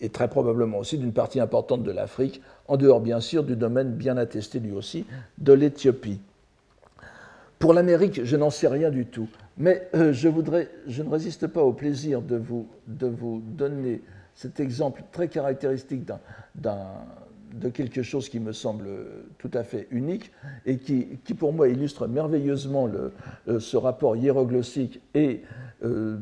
et très probablement aussi d'une partie importante de l'Afrique, en dehors bien sûr du domaine bien attesté lui aussi de l'Éthiopie. Pour l'Amérique, je n'en sais rien du tout, mais euh, je, voudrais, je ne résiste pas au plaisir de vous, de vous donner cet exemple très caractéristique d'un de quelque chose qui me semble tout à fait unique et qui, qui pour moi illustre merveilleusement le, euh, ce rapport hiéroglossique et euh,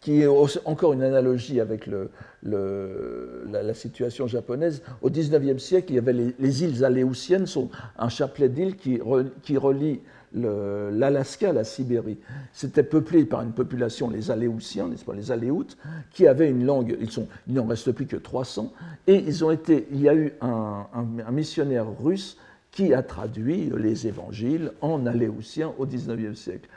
qui est encore une analogie avec le, la, situation japonaise. Au XIXe siècle, il y avait les, îles aléoutiennes, sont un chapelet d'îles qui, qui relie l'Alaska, la Sibérie. C'était peuplé par une population, les Aléoutiens, n'est-ce pas, les Aléoutes, qui avaient une langue, ils sont, il n'en reste plus que 300, et ils ont été, il y a eu un missionnaire russe qui a traduit les évangiles en aléoutien au XIXe siècle.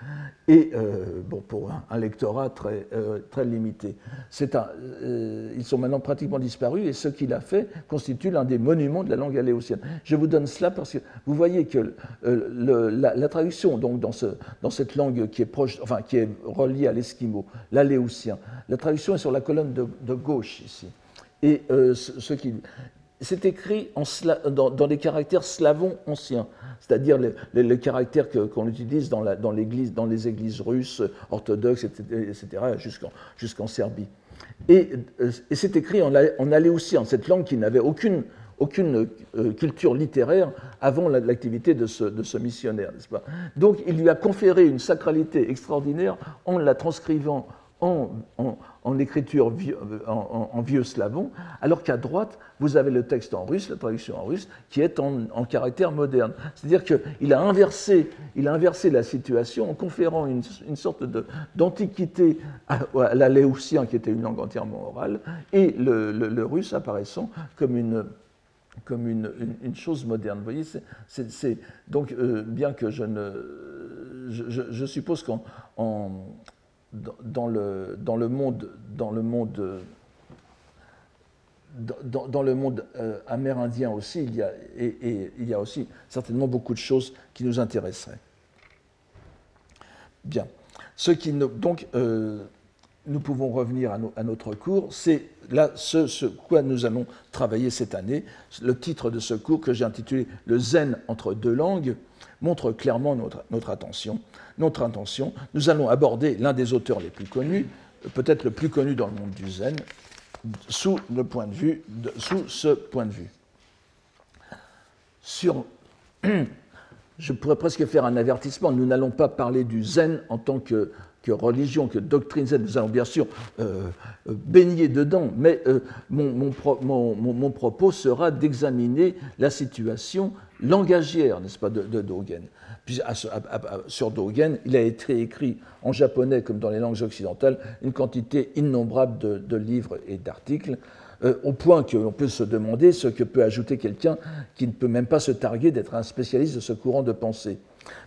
Et euh, bon, pour un, lectorat très, euh, très limité. Euh, ils sont maintenant pratiquement disparus et ce qu'il a fait constitue l'un des monuments de la langue aléoutienne. Je vous donne cela parce que vous voyez que la, traduction donc, dans, ce, cette langue qui est, proche, enfin, qui est reliée à l'esquimau, l'aléoutien, la traduction est sur la colonne de, gauche ici. Et ce, qui, c'est écrit dans, dans, des caractères slavons anciens, c'est-à-dire les, caractères qu'on utilise dans, les églises russes, orthodoxes, etc., jusqu'en Serbie. Et, euh, et c'est écrit en, en cette langue qui n'avait aucune, euh, culture littéraire avant l'activité de ce, missionnaire, n'est-ce pas? Donc il lui a conféré une sacralité extraordinaire en la transcrivant en écriture en, vieux slavon, alors qu'à droite, vous avez le texte en russe, la traduction en russe, qui est en, caractère moderne. C'est-à-dire qu'il a, inversé, a inversé la situation en conférant une, sorte d'antiquité à, à l'éoutien, qui était une langue entièrement orale, et le, russe apparaissant comme une, comme une, chose moderne. Vous voyez, c'est donc euh, bien que je ne, je, suppose qu'en dans, le, dans le monde, dans le monde, dans, le monde euh, amérindien aussi, il y, a, et, il y a aussi certainement beaucoup de choses qui nous intéresseraient. Bien. Ce qui, donc, euh, nous pouvons revenir à, notre cours. C'est là ce, ce, quoi nous allons travailler cette année. Le titre de ce cours que j'ai intitulé Le zen entre deux langues montre clairement notre, attention notre intention. Nous allons aborder l'un des auteurs les plus connus, peut-être le plus connu dans le monde du zen, sous, sous ce point de vue. Sur, je pourrais presque faire un avertissement, nous n'allons pas parler du zen en tant que, que religion, que doctrine zen, nous allons bien sûr euh, euh, baigner dedans, mais euh, mon, mon, mon, propos sera d'examiner la situation langagière, n'est-ce pas, de, Dogen sur Dogen, il a été écrit en japonais comme dans les langues occidentales une quantité innombrable de, livres et d'articles, au point qu'on peut se demander ce que peut ajouter quelqu'un qui ne peut même pas se targuer d'être un spécialiste de ce courant de pensée.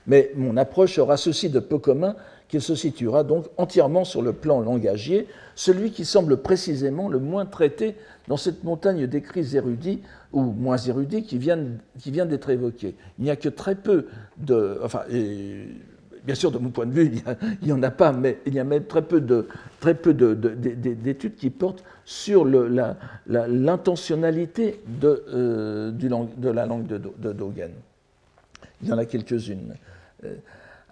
Mais mon approche aura ceci de peu commun qu'il se situera donc entièrement sur le plan langagier, celui qui semble précisément le moins traité dans cette montagne d'écrits érudits ou moins érudits qui qui viennent d'être évoqués. Il n'y a que très peu de... Enfin, bien sûr, de mon point de vue, il n'y en a pas, mais il y a même très peu de peu d'études qui portent sur l'intentionnalité de, euh, de la langue de, de, Dogen. Il y en a quelques-unes.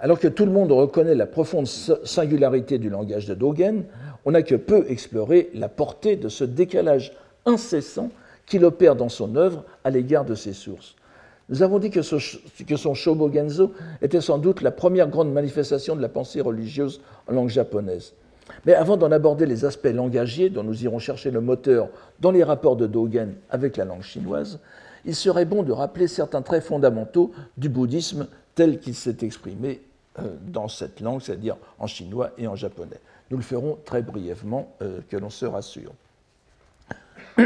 Alors que tout le monde reconnaît la profonde singularité du langage de Dogen, on n'a que peu exploré la portée de ce décalage incessant qu'il opère dans son œuvre à l'égard de ses sources. Nous avons dit que, son Shobogenzo était sans doute la première grande manifestation de la pensée religieuse en langue japonaise. Mais avant d'en aborder les aspects langagiers, dont nous irons chercher le moteur dans les rapports de Dogen avec la langue chinoise, il serait bon de rappeler certains traits fondamentaux du bouddhisme tel qu'il s'est exprimé dans cette langue, c'est-à-dire en chinois et en japonais. Nous le ferons très brièvement, euh, que l'on se rassure.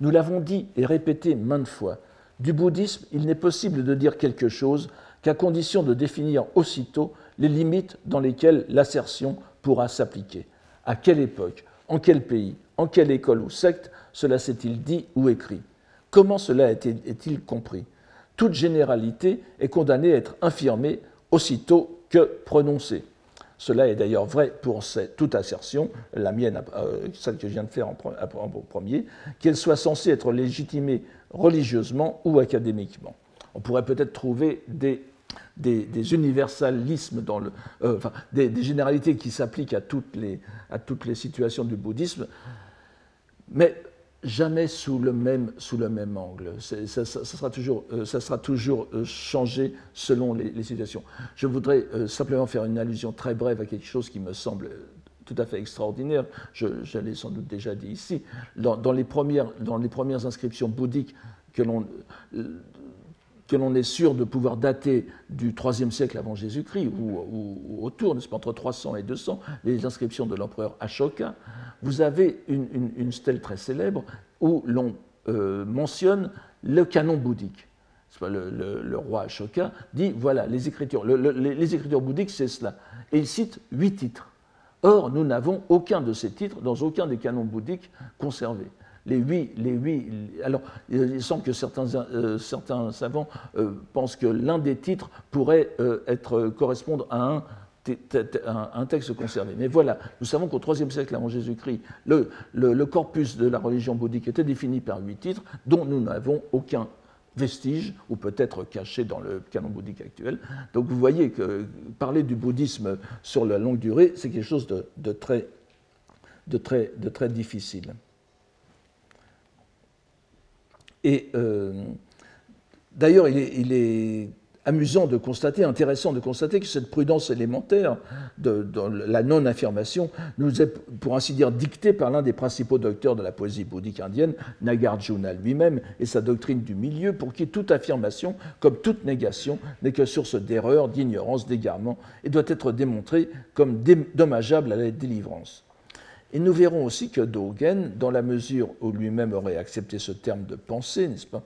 Nous l'avons dit et répété maintes fois, du bouddhisme, il n'est possible de dire quelque chose qu'à condition de définir aussitôt les limites dans lesquelles l'assertion pourra s'appliquer. À quelle époque, en quel pays, en quelle école ou secte cela s'est-il dit ou écrit? Comment cela est-il compris? Toute généralité est condamnée à être infirmée aussitôt que prononcée. Cela est d'ailleurs vrai pour toute assertion, la mienne, euh, celle que je viens de faire en, premier, qu'elle soit censée être légitimée religieusement ou académiquement. On pourrait peut-être trouver des, universalismes, euh, des, généralités qui s'appliquent à, à toutes les situations du bouddhisme, mais jamais sous le même, sous le même angle. Ça, sera toujours, euh, ça sera toujours euh, changé selon les, situations. Je voudrais euh, simplement faire une allusion très brève à quelque chose qui me semble tout à fait extraordinaire. Je, l'ai sans doute déjà dit ici. Dans, les, premières, dans les premières inscriptions bouddhiques que l'on que l'on est sûr de pouvoir dater du IIIe siècle avant Jésus-Christ, ou, autour, n'est-ce pas, entre 300 et 200, les inscriptions de l'empereur Ashoka, vous avez une, stèle très célèbre où l'on euh, mentionne le canon bouddhique. Le, roi Ashoka dit voilà, les écritures, les, écritures bouddhiques, c'est cela. Et il cite huit titres. Or, nous n'avons aucun de ces titres dans aucun des canons bouddhiques conservés. Les huit, les alors, il semble que certains, euh, savants euh, pensent que l'un des titres pourrait correspondre à un texte concerné. Mais voilà, nous savons qu'au IIIe siècle avant Jésus-Christ, le, le, corpus de la religion bouddhique était défini par huit titres, dont nous n'avons aucun vestige, ou peut-être caché dans le canon bouddhique actuel. Donc vous voyez que parler du bouddhisme sur la longue durée, c'est quelque chose de, très, de très difficile. Et euh, d'ailleurs, il est amusant de constater, intéressant de constater que cette prudence élémentaire de, la non-affirmation nous est, pour ainsi dire, dictée par l'un des principaux docteurs de la poésie bouddhique indienne, Nagarjuna lui-même, et sa doctrine du milieu, pour qui toute affirmation, comme toute négation, n'est que source d'erreur, d'ignorance, d'égarement, et doit être démontrée comme dommageable à la délivrance. Et nous verrons aussi que Dogen, dans la mesure où lui-même aurait accepté ce terme de pensée, n'est-ce pas,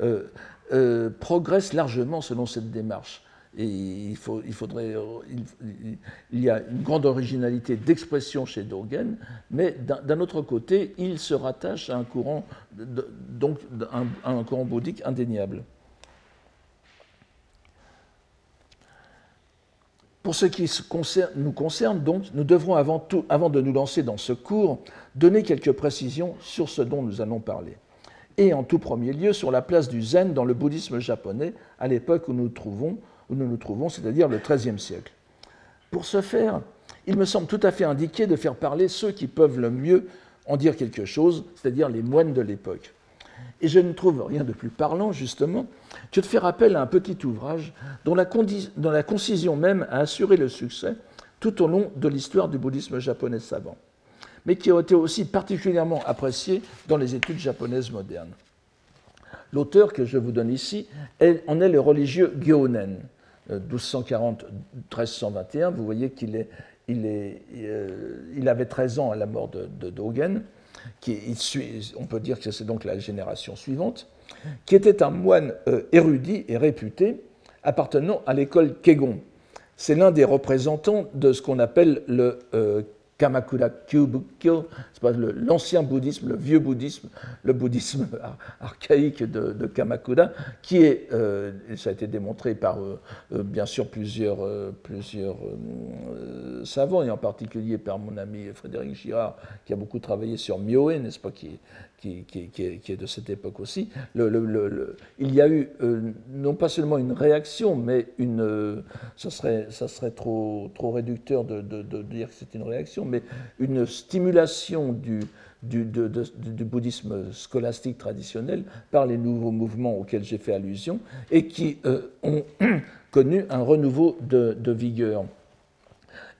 euh, euh, progresse largement selon cette démarche. Et il, faudrait, il, y a une grande originalité d'expression chez Dogen, mais d'un autre côté, il se rattache à un courant, donc un courant bouddhique indéniable. Pour ce qui nous concerne, donc, nous devrons avant, de nous lancer dans ce cours donner quelques précisions sur ce dont nous allons parler. Et en tout premier lieu, sur la place du zen dans le bouddhisme japonais à l'époque où nous nous trouvons, trouvons c'est-à-dire le XIIIe siècle. Pour ce faire, il me semble tout à fait indiqué de faire parler ceux qui peuvent le mieux en dire quelque chose, c'est-à-dire les moines de l'époque. Et je ne trouve rien de plus parlant, justement, que de faire appel à un petit ouvrage dont la, concision même a assuré le succès tout au long de l'histoire du bouddhisme japonais savant, mais qui a été aussi particulièrement apprécié dans les études japonaises modernes. L'auteur que je vous donne ici en est le religieux Gyonen, 1240-1321. Euh, vous voyez qu'il est, euh, avait 13 ans à la mort de Dogen on peut dire que c'est donc la génération suivante, qui était un moine euh, érudit et réputé appartenant à l'école Kegon. C'est l'un des représentants de ce qu'on appelle le euh, Kamakura Kyubukyo, l'ancien bouddhisme, le vieux bouddhisme, le bouddhisme archaïque de, Kamakura, qui est, euh, ça a été démontré par euh, euh, bien sûr plusieurs, plusieurs savants, et en particulier par mon ami Frédéric Girard, qui a beaucoup travaillé sur Myoé, n'est-ce pas, qui, qui, est, de cette époque aussi, il y a eu non pas seulement une réaction, mais une, ça serait, ça serait trop, trop réducteur de, de dire que c'est une réaction, mais une stimulation du, du, du, bouddhisme scolastique traditionnel par les nouveaux mouvements auxquels j'ai fait allusion et qui euh, ont connu un renouveau de, vigueur.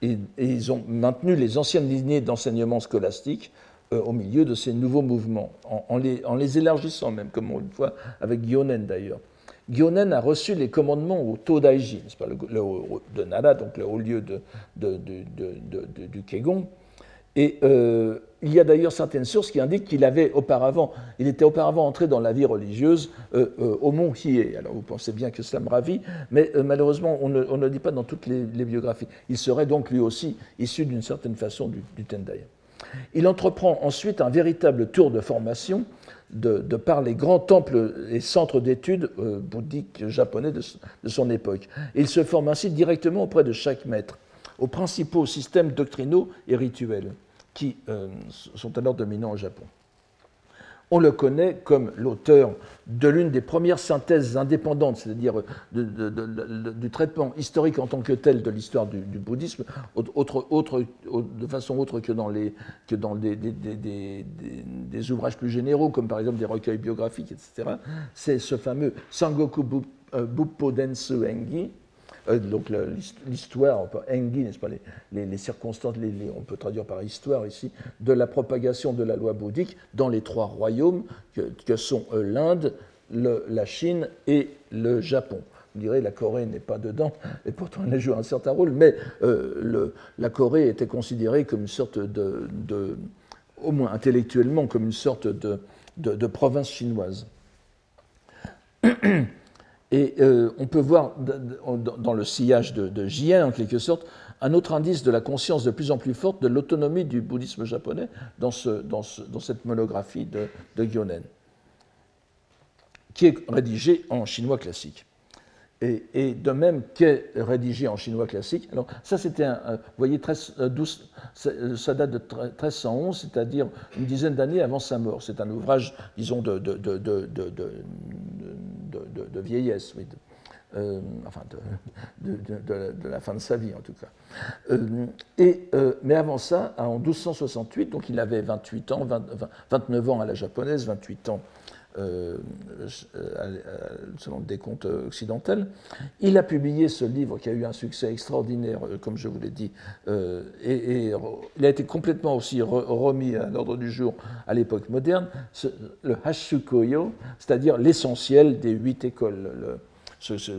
Et, ils ont maintenu les anciennes lignées d'enseignement scolastique euh, au milieu de ces nouveaux mouvements, en, les, élargissant même, comme on le voit avec Gyonen d'ailleurs. Gyonen a reçu les commandements au Todaiji, pas, le, de Nara, donc le haut lieu du Kegon. Et euh, il y a d'ailleurs certaines sources qui indiquent qu'il avait auparavant, il était auparavant entré dans la vie religieuse euh, au mont Hiei. Alors vous pensez bien que cela me ravit, mais malheureusement on ne, le dit pas dans toutes les, biographies. Il serait donc lui aussi issu d'une certaine façon du, du Tendai. Il entreprend ensuite un véritable tour de formation de, par les grands temples et centres d'études euh, bouddhiques japonais de, son époque. il se forme ainsi directement auprès de chaque maître, aux principaux systèmes doctrinaux et rituels qui euh, sont alors dominants au Japon. On le connaît comme l'auteur de l'une des premières synthèses indépendantes, c'est-à-dire du traitement historique en tant que tel de l'histoire du, bouddhisme, autre, de façon autre que dans, des, des, ouvrages plus généraux, comme par exemple des recueils biographiques, etc. C'est ce fameux Sangoku Buppo Densu Engi, euh, donc l'histoire, engi, n'est-ce pas, les, circonstances, on peut traduire par histoire ici, de la propagation de la loi bouddhique dans les trois royaumes que, sont euh, l'Inde, la Chine et le Japon. Vous direz, la Corée n'est pas dedans, et pourtant elle a joué un certain rôle, mais euh, la Corée était considérée comme une sorte de, au moins intellectuellement, comme une sorte de, de province chinoise. Et euh, on peut voir dans le sillage de, de en quelque sorte, un autre indice de la conscience de plus en plus forte de l'autonomie du bouddhisme japonais dans, cette monographie de, de Gyonen, qui est rédigée en chinois classique et, de même qu'est rédigé en chinois classique. Alors ça, c'était un, vous voyez, 13, 12, euh, ça date de 1311, c'est-à-dire une dizaine d'années avant sa mort. C'est un ouvrage, disons, de, de vieillesse, oui, euh, enfin de, la fin de sa vie en tout cas. Euh, et, mais avant ça, en 1268, donc il avait 28 ans, 29 ans à la japonaise, 28 ans euh, selon le décompte occidental. Il a publié ce livre qui a eu un succès extraordinaire, comme je vous l'ai dit, et, il a été complètement aussi remis à l'ordre du jour à l'époque moderne, le Hashukoyo, c'est-à-dire l'essentiel des huit écoles.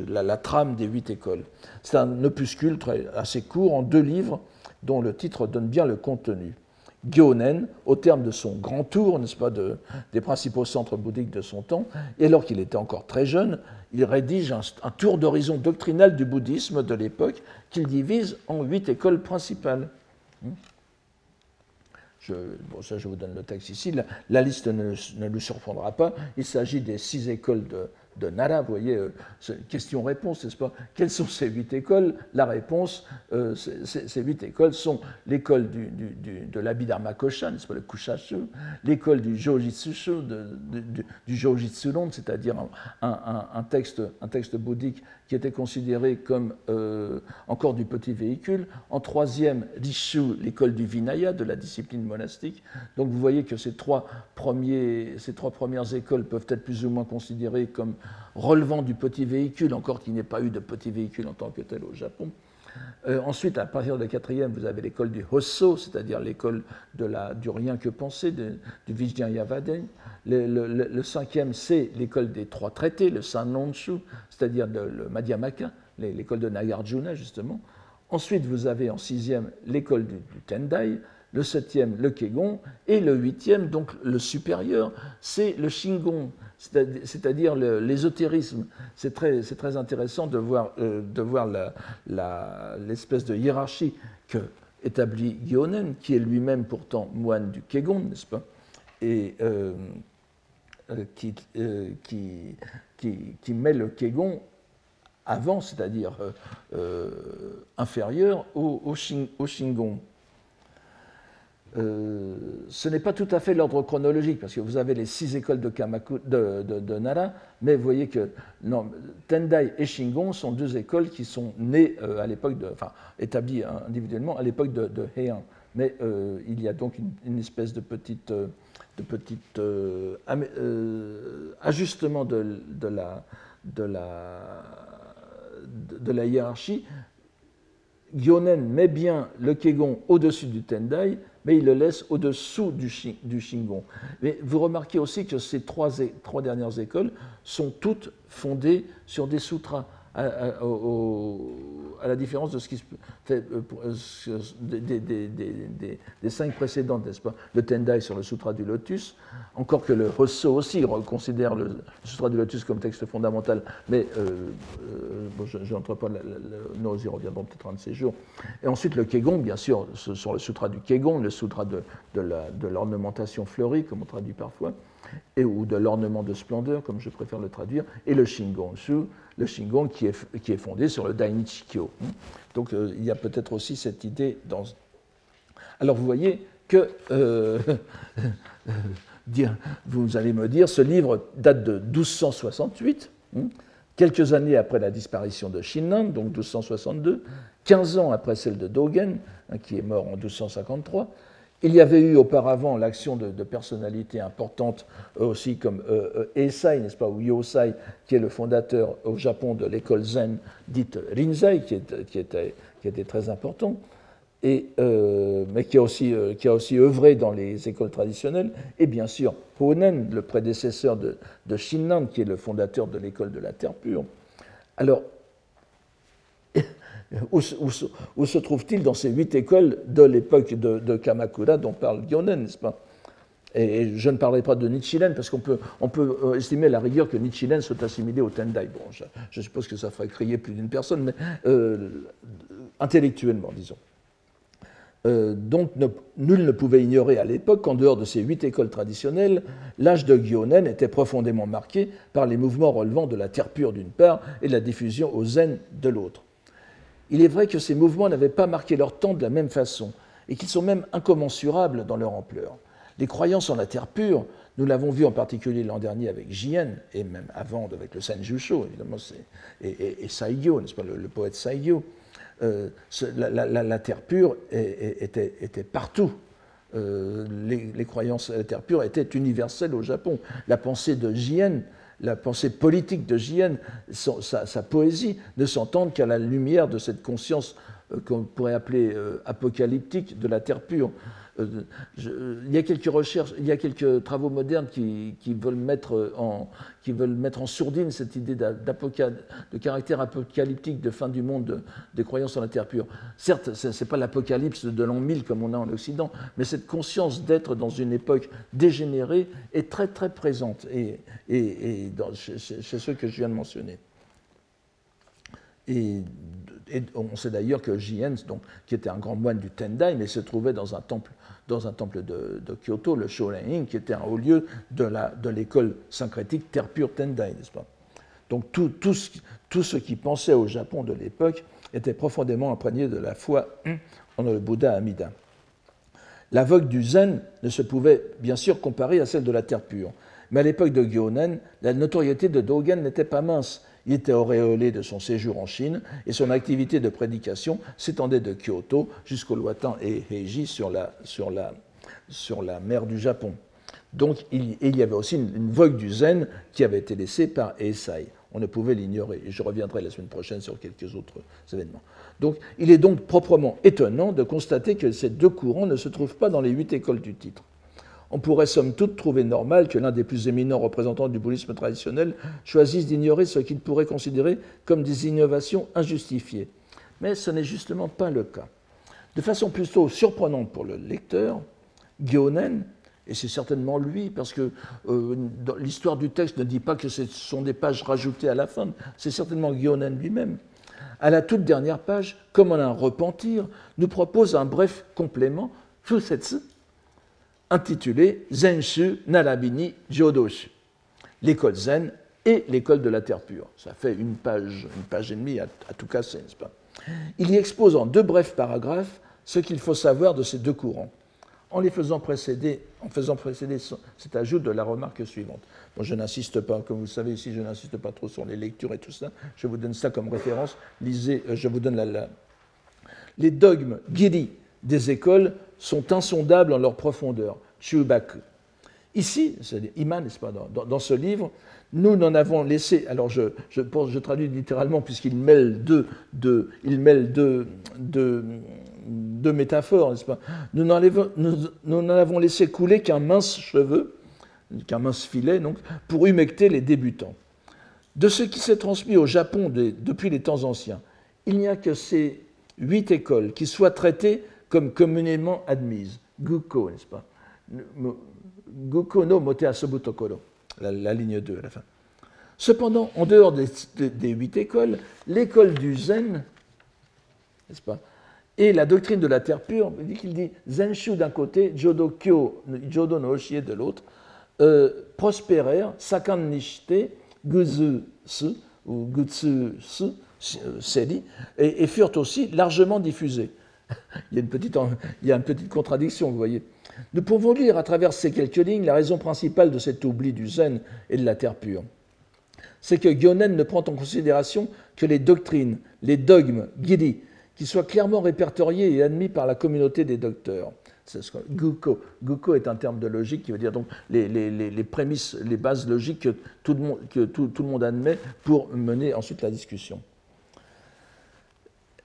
la, trame des huit écoles. C'est un opuscule très, assez court en deux livres dont le titre donne bien le contenu. Gyonen, au terme de son grand tour, n'est-ce pas, de, des principaux centres bouddhiques de son temps, et alors qu'il était encore très jeune, il rédige un, tour d'horizon doctrinal du bouddhisme de l'époque qu'il divise en huit écoles principales. Hmm. Je, bon, ça, je vous donne le texte ici. La, liste ne, ne lui surprendra pas. Il s'agit des six écoles de, de Nara. Vous voyez, euh, question-réponse, n'est-ce pas? Quelles sont ces huit écoles? La réponse, euh, ces, huit écoles sont l'école du, de l'Abhidharma Kosha, n'est-ce pas, le Kushashu, l'école du Jojitsushu, du Jojitsu c'est-à-dire un, texte, un texte bouddhique qui était considéré comme euh, encore du petit véhicule. En troisième, Rishu, l'école du Vinaya, de la discipline monastique. Donc vous voyez que ces trois, premiers, ces trois premières écoles peuvent être plus ou moins considérées comme relevant du petit véhicule, encore qu'il n'y ait pas eu de petit véhicule en tant que tel au Japon. Euh, ensuite, à partir de la quatrième, vous avez l'école du Hosso, c'est-à-dire l'école du rien que penser, du Vijnayavaden. Le, le, cinquième, c'est l'école des trois traités, le Sanonshu, c'est-à-dire le Madhyamaka, l'école de Nagarjuna, justement. Ensuite, vous avez en sixième l'école du, du, Tendai, le septième, le Kegon, et le huitième, donc le supérieur, c'est le Shingon, c'est-à-dire l'ésotérisme. C'est très, intéressant de voir, euh, l'espèce de hiérarchie que établit qui est lui-même pourtant moine du Kegon, n'est-ce pas? Et euh, euh, qui, met le Kegon avant, c'est-à-dire inférieur au Shingon. Euh, ce n'est pas tout à fait l'ordre chronologique, parce que vous avez les six écoles de, Kamaku, de, Nara, mais vous voyez que non, Tendai et Shingon sont deux écoles qui sont nées euh, à l'époque de, enfin, établies individuellement à l'époque de, Heian. Mais euh, il y a donc une, espèce de petite, de petite ajustement de, la, de, la, de la hiérarchie. Gyonen met bien le Kegon au-dessus du Tendai, mais il le laisse au-dessous du, Shingon. Mais vous remarquez aussi que ces trois, trois dernières écoles sont toutes fondées sur des sutras à, la différence de ce qui fait euh, euh, des, cinq précédentes, n'est-ce pas? Le Tendai sur le Sutra du Lotus, encore que le Hosso aussi considère le, Sutra du Lotus comme texte fondamental, mais euh, je n'entre pas, nous y reviendrons peut-être un de ces jours. Et ensuite le Kegon, bien sûr, sur le Sutra du Kegon, le Sutra de, de l'ornementation fleurie, comme on traduit parfois, et, ou de l'ornement de splendeur, comme je préfère le traduire, et le Shingonshu, le Shingon qui est, qui est fondé sur le Dainichikyo. Donc euh, il y a peut-être aussi cette idée dans. Alors vous voyez que. Euh, vous allez me dire, ce livre date de 1268, hein, quelques années après la disparition de Shinran, donc 1262, 15 ans après celle de Dogen, hein, qui est mort en 1253, il y avait eu auparavant l'action de, personnalités importantes euh, aussi comme euh, euh, n'est-ce pas, ou Yosai, qui est le fondateur au Japon de l'école zen dite Rinzai, qui, était, très important, et, mais qui a, aussi, qui a aussi œuvré dans les écoles traditionnelles, et bien sûr Honen, le prédécesseur de, de Shinran, qui est le fondateur de l'école de la Terre pure. Alors, où, se trouve-t-il dans ces huit écoles de l'époque de, Kamakura dont parle Gyonen, n'est-ce pas? Et je ne parlerai pas de Nichiren, parce qu'on peut, euh, estimer à la rigueur que Nichiren soit assimilé au Tendai. Bon, je, suppose que ça ferait crier plus d'une personne, mais euh, intellectuellement, disons. Euh, donc nul ne pouvait ignorer à l'époque qu'en dehors de ces huit écoles traditionnelles, l'âge de Gyonen était profondément marqué par les mouvements relevant de la terre pure d'une part et de la diffusion au zen de l'autre. Il est vrai que ces mouvements n'avaient pas marqué leur temps de la même façon et qu'ils sont même incommensurables dans leur ampleur. Les croyances en la terre pure, nous l'avons vu en particulier l'an dernier avec Jien, et même avant avec le Senjusho, évidemment, et, et, et Saigyo, n'est-ce pas, le, poète Saigyo. Euh, la, terre pure était, partout les, croyances à la terre pure étaient universelles au Japon. La pensée de Jien, la pensée politique de Jien, sa, sa, poésie, ne s'entendent qu'à la lumière de cette conscience qu'on pourrait appeler apocalyptique de la terre pure. Euh, il y a quelques recherches, il y a quelques travaux modernes qui, veulent, mettre en, qui veulent mettre en sourdine cette idée de caractère apocalyptique de fin du monde des croyances en la terre pure. Certes, ce n'est pas l'apocalypse de l'an 1000 comme on a en Occident, mais cette conscience d'être dans une époque dégénérée est très très présente et, et, chez, ceux que je viens de mentionner. Et, on sait d'ailleurs que Jien, donc, qui était un grand moine du Tendai, mais se trouvait dans un temple dans un temple de, Kyoto, le Shorein, qui était un haut lieu de l'école syncrétique Terre Pure Tendai, n'est-ce pas? Donc tout, ce, qui pensait au Japon de l'époque était profondément imprégné de la foi en le Bouddha Amida. La vogue du zen ne se pouvait bien sûr comparer à celle de la Terre Pure, mais à l'époque de Gyonen, la notoriété de Dogen n'était pas mince il était auréolé de son séjour en Chine et son activité de prédication s'étendait de Kyoto jusqu'au lointain Heiji sur la, sur, la, sur la mer du Japon. Donc il, y avait aussi une, vogue du zen qui avait été laissée par Eisai. On ne pouvait l'ignorer. Et je reviendrai la semaine prochaine sur quelques autres événements. Donc il est donc proprement étonnant de constater que ces deux courants ne se trouvent pas dans les huit écoles du titre on pourrait somme toute trouver normal que l'un des plus éminents représentants du bouddhisme traditionnel choisisse d'ignorer ce qu'il pourrait considérer comme des innovations injustifiées. Mais ce n'est justement pas le cas. De façon plutôt surprenante pour le lecteur, Gyonen, et c'est certainement lui, parce que euh, l'histoire du texte ne dit pas que ce sont des pages rajoutées à la fin, c'est certainement Gyonen lui-même, à la toute dernière page, comme en un repentir, nous propose un bref complément, Fusetsu, intitulé Zenshu Narabini Jodoshu, l'école zen et l'école de la terre pure. Ça fait une page, une page et demie à, tout casser, n'est-ce pas? Il y expose en deux brefs paragraphes ce qu'il faut savoir de ces deux courants, en les faisant précéder, en faisant cet ajout de la remarque suivante. Bon, je n'insiste pas, comme vous savez ici, je n'insiste pas trop sur les lectures et tout ça. Je vous donne ça comme référence. Lisez, euh, je vous donne la, les dogmes guéris des écoles sont insondables en leur profondeur. Shubaku. Ici, c'est Iman, n'est-ce pas, dans, ce livre, nous n'en avons laissé. Alors, je, je, traduis littéralement, puisqu'il mêle deux, deux, deux, deux, deux métaphores, n'est-ce pas Nous n'en avons, avons, laissé couler qu'un mince cheveu, qu'un mince filet, donc, pour humecter les débutants. De ce qui s'est transmis au Japon depuis les temps anciens, il n'y a que ces huit écoles qui soient traitées comme communément admises. Guko, n'est-ce pas? Guko no mote asobu tokoro, la, ligne 2 à la fin. Cependant, en dehors des, huit écoles, l'école du Zen, n'est-ce pas, et la doctrine de la terre pure, dit qu'il dit Zenshu d'un côté, Jodo Kyo, Jodo no Oshie de l'autre, euh, prospérèrent, Sakan Nishite, Guzu Su, ou Gutsu Su, Seri, et, et furent aussi largement diffusés. il, y a une petite, contradiction, vous voyez. Nous pouvons lire à travers ces quelques lignes la raison principale de cet oubli du zen et de la terre pure. C'est que Gyonen ne prend en considération que les doctrines, les dogmes, giri, qui soient clairement répertoriés et admis par la communauté des docteurs. Guko. Guko est un terme de logique qui veut dire donc les, les, prémices, les bases logiques que tout le monde admet pour mener ensuite la discussion.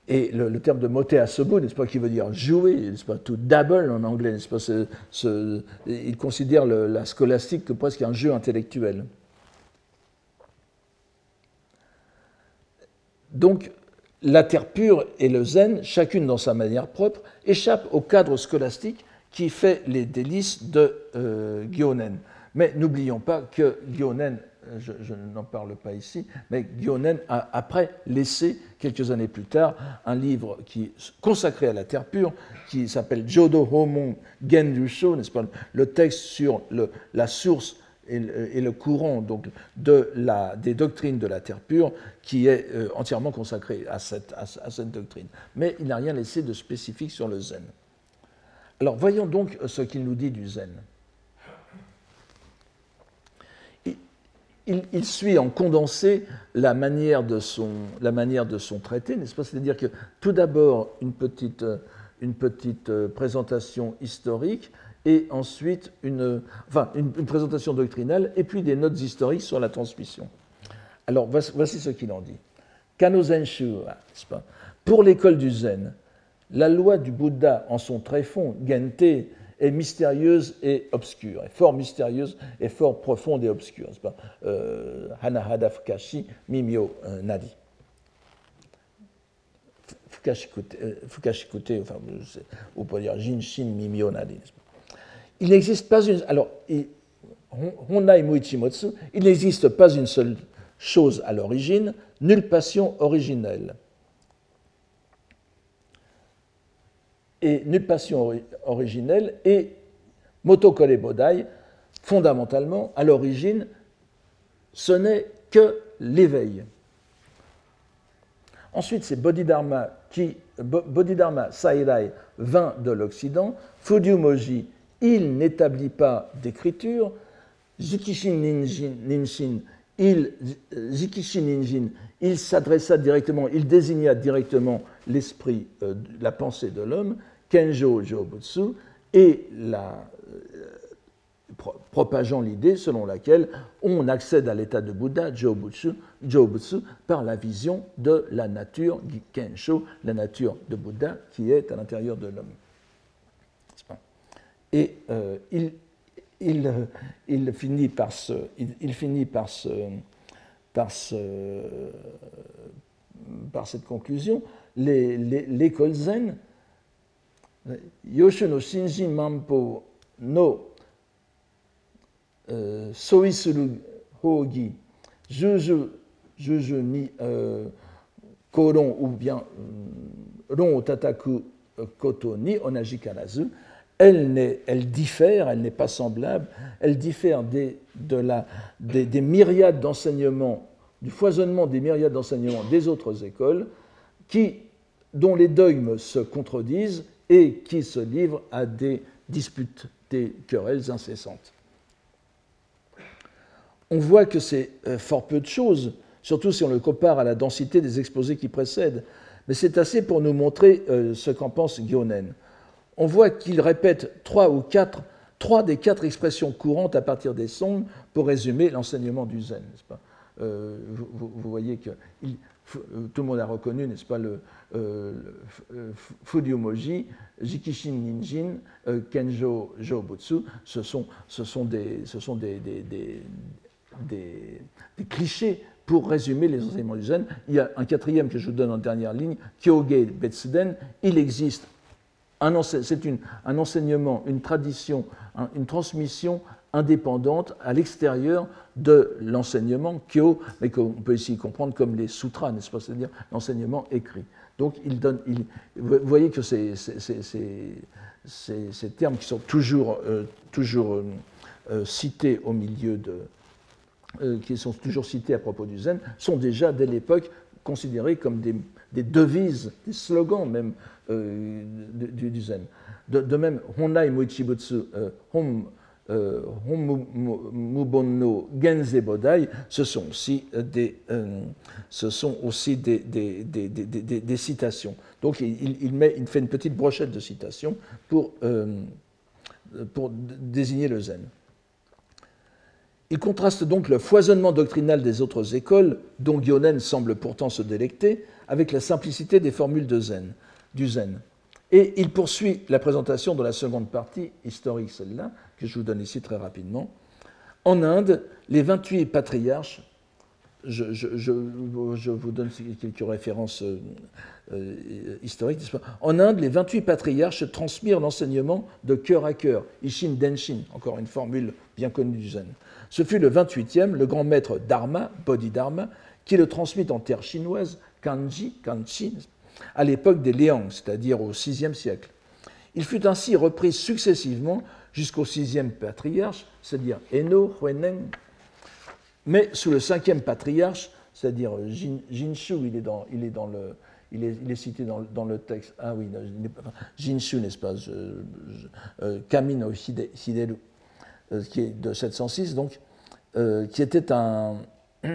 Et le, terme de moté à bout, n'est-ce pas, qui veut dire jouer, n'est-ce pas, to double en anglais, n'est-ce pas, il considère la scolastique comme presque un jeu intellectuel. Donc, la terre pure et le zen, chacune dans sa manière propre, échappent au cadre scolastique qui fait les délices de euh, Gyonen. Mais n'oublions pas que Gyonen je, n'en parle pas ici, mais Gyonen a après laissé, quelques années plus tard, un livre qui, consacré à la terre pure, qui s'appelle Jodo Homon Genrusho, n'est-ce pas, le texte sur la source et le, courant donc, de la, des doctrines de la terre pure, qui est euh, entièrement consacré cette, à cette doctrine. Mais il n'a rien laissé de spécifique sur le zen. Alors voyons donc ce qu'il nous dit du zen. Il, suit en condensé la manière de son, la manière de son traité, n'est-ce pas? C'est-à-dire que tout d'abord, une petite, une petite présentation historique et ensuite une, enfin, une, présentation doctrinale et puis des notes historiques sur la transmission. Alors voici, ce qu'il en dit. Kano Zenshu, pour l'école du Zen, la loi du Bouddha en son tréfonds, Gente, est mystérieuse et obscure, est fort mystérieuse et fort profonde et obscure. Euh, Hanahada Fukashi Mimyo euh, Nadi. Fukashikute, euh, enfin, on peut dire Jinshin Mimyo Nadi. Il n'existe pas une. Alors, Honai Muichimotsu, il n'existe pas une seule chose à l'origine, nulle passion originelle. Et nulle passion originelle et Motokole Bodai, fondamentalement, à l'origine, ce n'est que l'éveil. Ensuite, c'est Bodhidharma, qui, Bodhidharma Sairai vint de l'Occident, Fudyumoji il n'établit pas d'écriture. Jikishin Ninshin, il, il s'adressa directement, il désigna directement l'esprit, euh, la pensée de l'homme, Kenjo Jobutsu, et euh, propageant l'idée selon laquelle on accède à l'état de Bouddha, Jobutsu, Jobutsu, par la vision de la nature, Kensho, la nature de Bouddha qui est à l'intérieur de l'homme. Et euh, il, il, finit par se, il, finit par se, par, par cette conclusion. L'école zen, Yosho no Shinji Mampo no euh, Soisuru Hogi, Juju, ni euh, Koron ou bien Ron Tataku Koto ni Onajikarazu, elle, diffère, elle n'est pas semblable, elle diffère des, myriades d'enseignements, du foisonnement des myriades d'enseignements des autres écoles, dont les dogmes se contredisent et qui se livrent à des disputes, des querelles incessantes. On voit que c'est euh, fort peu de choses, surtout si on le compare à la densité des exposés qui précèdent, mais c'est assez pour nous montrer euh, ce qu'en pense Gyonen on voit qu'il répète trois ou quatre, trois des quatre expressions courantes à partir des sons pour résumer l'enseignement du zen. Euh, vous, voyez que euh, tout le monde a reconnu, n'est-ce pas, le, euh, Fudyumoji, Jikishin Ninjin, Kenjo Jobutsu, ce sont, ce sont, des, ce sont des, des, des, clichés pour résumer les enseignements du zen. Il y a un quatrième que je vous donne en dernière ligne, Kyoge Betsuden. Il existe c'est un enseignement, une tradition, une transmission indépendante à l'extérieur de l'enseignement Kyo, mais qu'on peut ici comprendre comme les sutras, n'est-ce pas? C'est-à-dire l'enseignement écrit. Donc, il donne, vous voyez que ces, ces, termes qui sont toujours, euh, toujours euh, euh, cités au milieu de. qui sont toujours cités à propos du zen, sont déjà dès l'époque considérés comme des, devises, des slogans même euh, du, zen. De, même, Honnai Muichibutsu, euh, Hom, euh, Mubonno Genze Bodai, ce sont aussi des, ce sont aussi des, des, des citations. Donc il, il, met, il, fait une petite brochette de citations pour, pour désigner le zen. Il contraste donc le foisonnement doctrinal des autres écoles, dont Gyonen semble pourtant se délecter, avec la simplicité des formules du zen. Et il poursuit la présentation de la seconde partie, historique celle-là, que je vous donne ici très rapidement. En Inde, les 28 patriarches, je, vous donne quelques références euh, euh, historiques, en Inde, les 28 patriarches transmirent l'enseignement de cœur à cœur, Ishin Denshin, encore une formule bien connue du zen. Ce fut le 28e, le grand maître Dharma, Bodhidharma, qui le transmit en terre chinoise, Kanji, Kanchi, à l'époque des Liang, c'est-à-dire au VIe siècle. Il fut ainsi repris successivement jusqu'au sixième patriarche, c'est-à-dire Eno, Huineng, mais sous le cinquième patriarche, c'est-à-dire Jinshu, il est cité dans, le texte. Ah oui, Jinshu, n'est-ce pas euh, Kamino Hideru, qui est de 706, donc, euh, qui était un,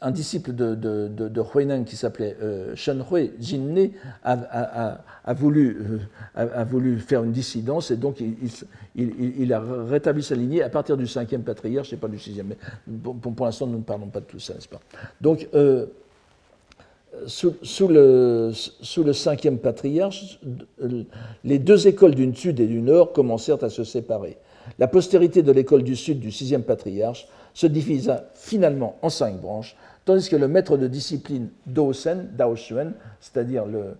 un disciple de, de, de, Huineng qui s'appelait euh, Shen Hui, Jinne, a, a, a, voulu, euh, voulu faire une dissidence et donc il, il, a rétabli sa lignée à partir du cinquième patriarche, je ne sais pas du sixième, mais pour, l'instant nous ne parlons pas de tout ça, n'est-ce pas? Donc, euh, sous, sous, le, sous, le, cinquième patriarche, les deux écoles du sud et du nord commencèrent à se séparer. La postérité de l'école du sud du sixième patriarche se divisa finalement en cinq branches, tandis que le maître de discipline Daosen, Dao c'est-à-dire le,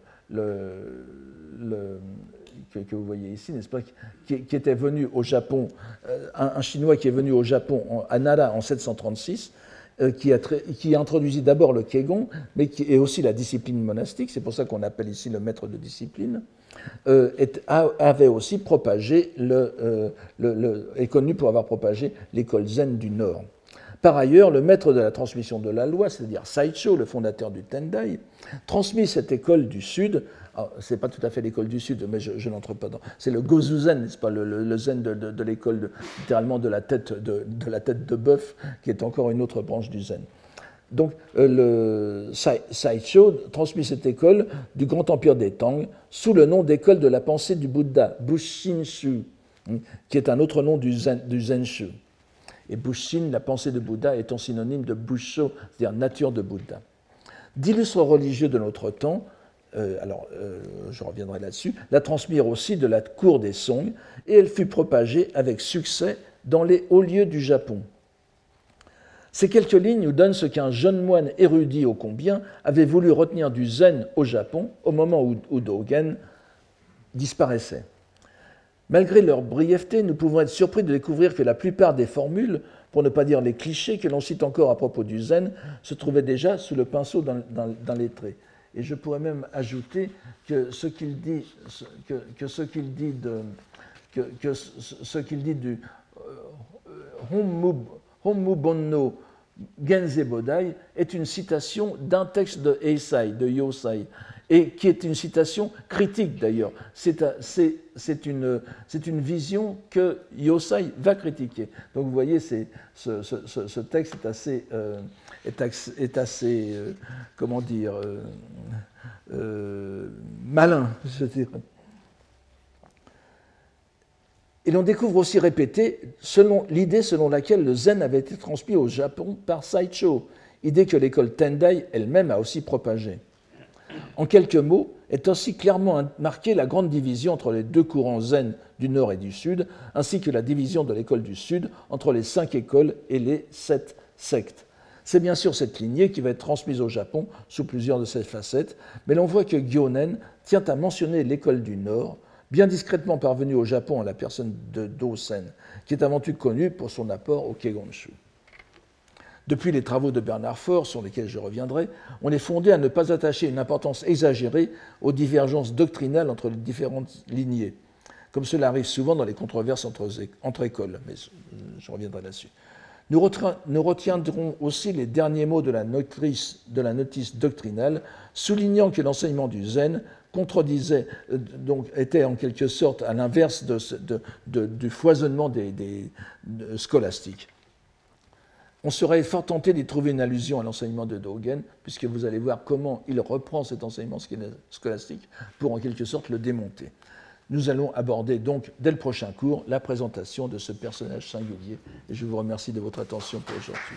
que, vous voyez ici, n'est-ce pas, qui, était venu au Japon, euh, un, Chinois qui est venu au Japon à Nara en 736, euh, qui, qui introduisit d'abord le Kegon, mais qui est aussi la discipline monastique, c'est pour ça qu'on appelle ici le maître de discipline, euh, avait aussi propagé, le, le, est connu pour avoir propagé l'école zen du Nord. Par ailleurs, le maître de la transmission de la loi, c'est-à-dire Saicho, le fondateur du Tendai, transmit cette école du Sud. Ce n'est pas tout à fait l'école du Sud, mais je, n'entre pas dans. C'est le Gozu Zen, n'est-ce pas, le, zen de, l'école, littéralement de la tête de, la tête de bœuf, qui est encore une autre branche du Zen. Donc, euh, le Saicho transmet cette école du grand empire des Tang sous le nom d'école de la pensée du Bouddha, Bushinshu, hein, qui est un autre nom du Zenshu. Et Bushin, la pensée de Bouddha, étant synonyme de Busho, c'est-à-dire nature de Bouddha. D'illustres religieux de notre temps, euh, alors euh, je reviendrai là-dessus, la transmirent aussi de la cour des Song et elle fut propagée avec succès dans les hauts lieux du Japon. Ces quelques lignes nous donnent ce qu'un jeune moine érudit ô combien avait voulu retenir du zen au Japon au moment où, Dogen disparaissait. Malgré leur brièveté, nous pouvons être surpris de découvrir que la plupart des formules, pour ne pas dire les clichés que l'on cite encore à propos du zen, se trouvaient déjà sous le pinceau dans, les traits. Et je pourrais même ajouter que ce qu'il dit, que, ce qu'il dit de, que, ce qu'il dit du euh, Honmu Genze Bodai est une citation d'un texte de Eisai, de Yosai, et qui est une citation critique d'ailleurs. C'est une, une, vision que Yosai va critiquer. Donc vous voyez, ce, ce, texte est assez, euh, est, assez euh, comment dire, euh, malin, je. Et l'on découvre aussi répété l'idée selon laquelle le zen avait été transmis au Japon par Saicho, idée que l'école Tendai elle-même a aussi propagée. En quelques mots, est aussi clairement marquée la grande division entre les deux courants zen du nord et du sud, ainsi que la division de l'école du sud entre les cinq écoles et les sept sectes. C'est bien sûr cette lignée qui va être transmise au Japon sous plusieurs de ses facettes, mais l'on voit que Gyonen tient à mentionner l'école du nord, bien discrètement parvenu au Japon à la personne de Dosen, qui est avant tout connu pour son apport au Kegonshu. Depuis les travaux de Bernard Faure, sur lesquels je reviendrai, on est fondé à ne pas attacher une importance exagérée aux divergences doctrinales entre les différentes lignées, comme cela arrive souvent dans les controverses entre, écoles, mais je reviendrai là-dessus. Nous, retiendrons aussi les derniers mots de la, de la notice doctrinale, soulignant que l'enseignement du zen contredisait, euh, donc était en quelque sorte à l'inverse du foisonnement des, scolastiques. On serait fort tenté d'y trouver une allusion à l'enseignement de Dogen, puisque vous allez voir comment il reprend cet enseignement scolastique pour en quelque sorte le démonter. Nous allons aborder donc dès le prochain cours la présentation de ce personnage singulier et je vous remercie de votre attention pour aujourd'hui.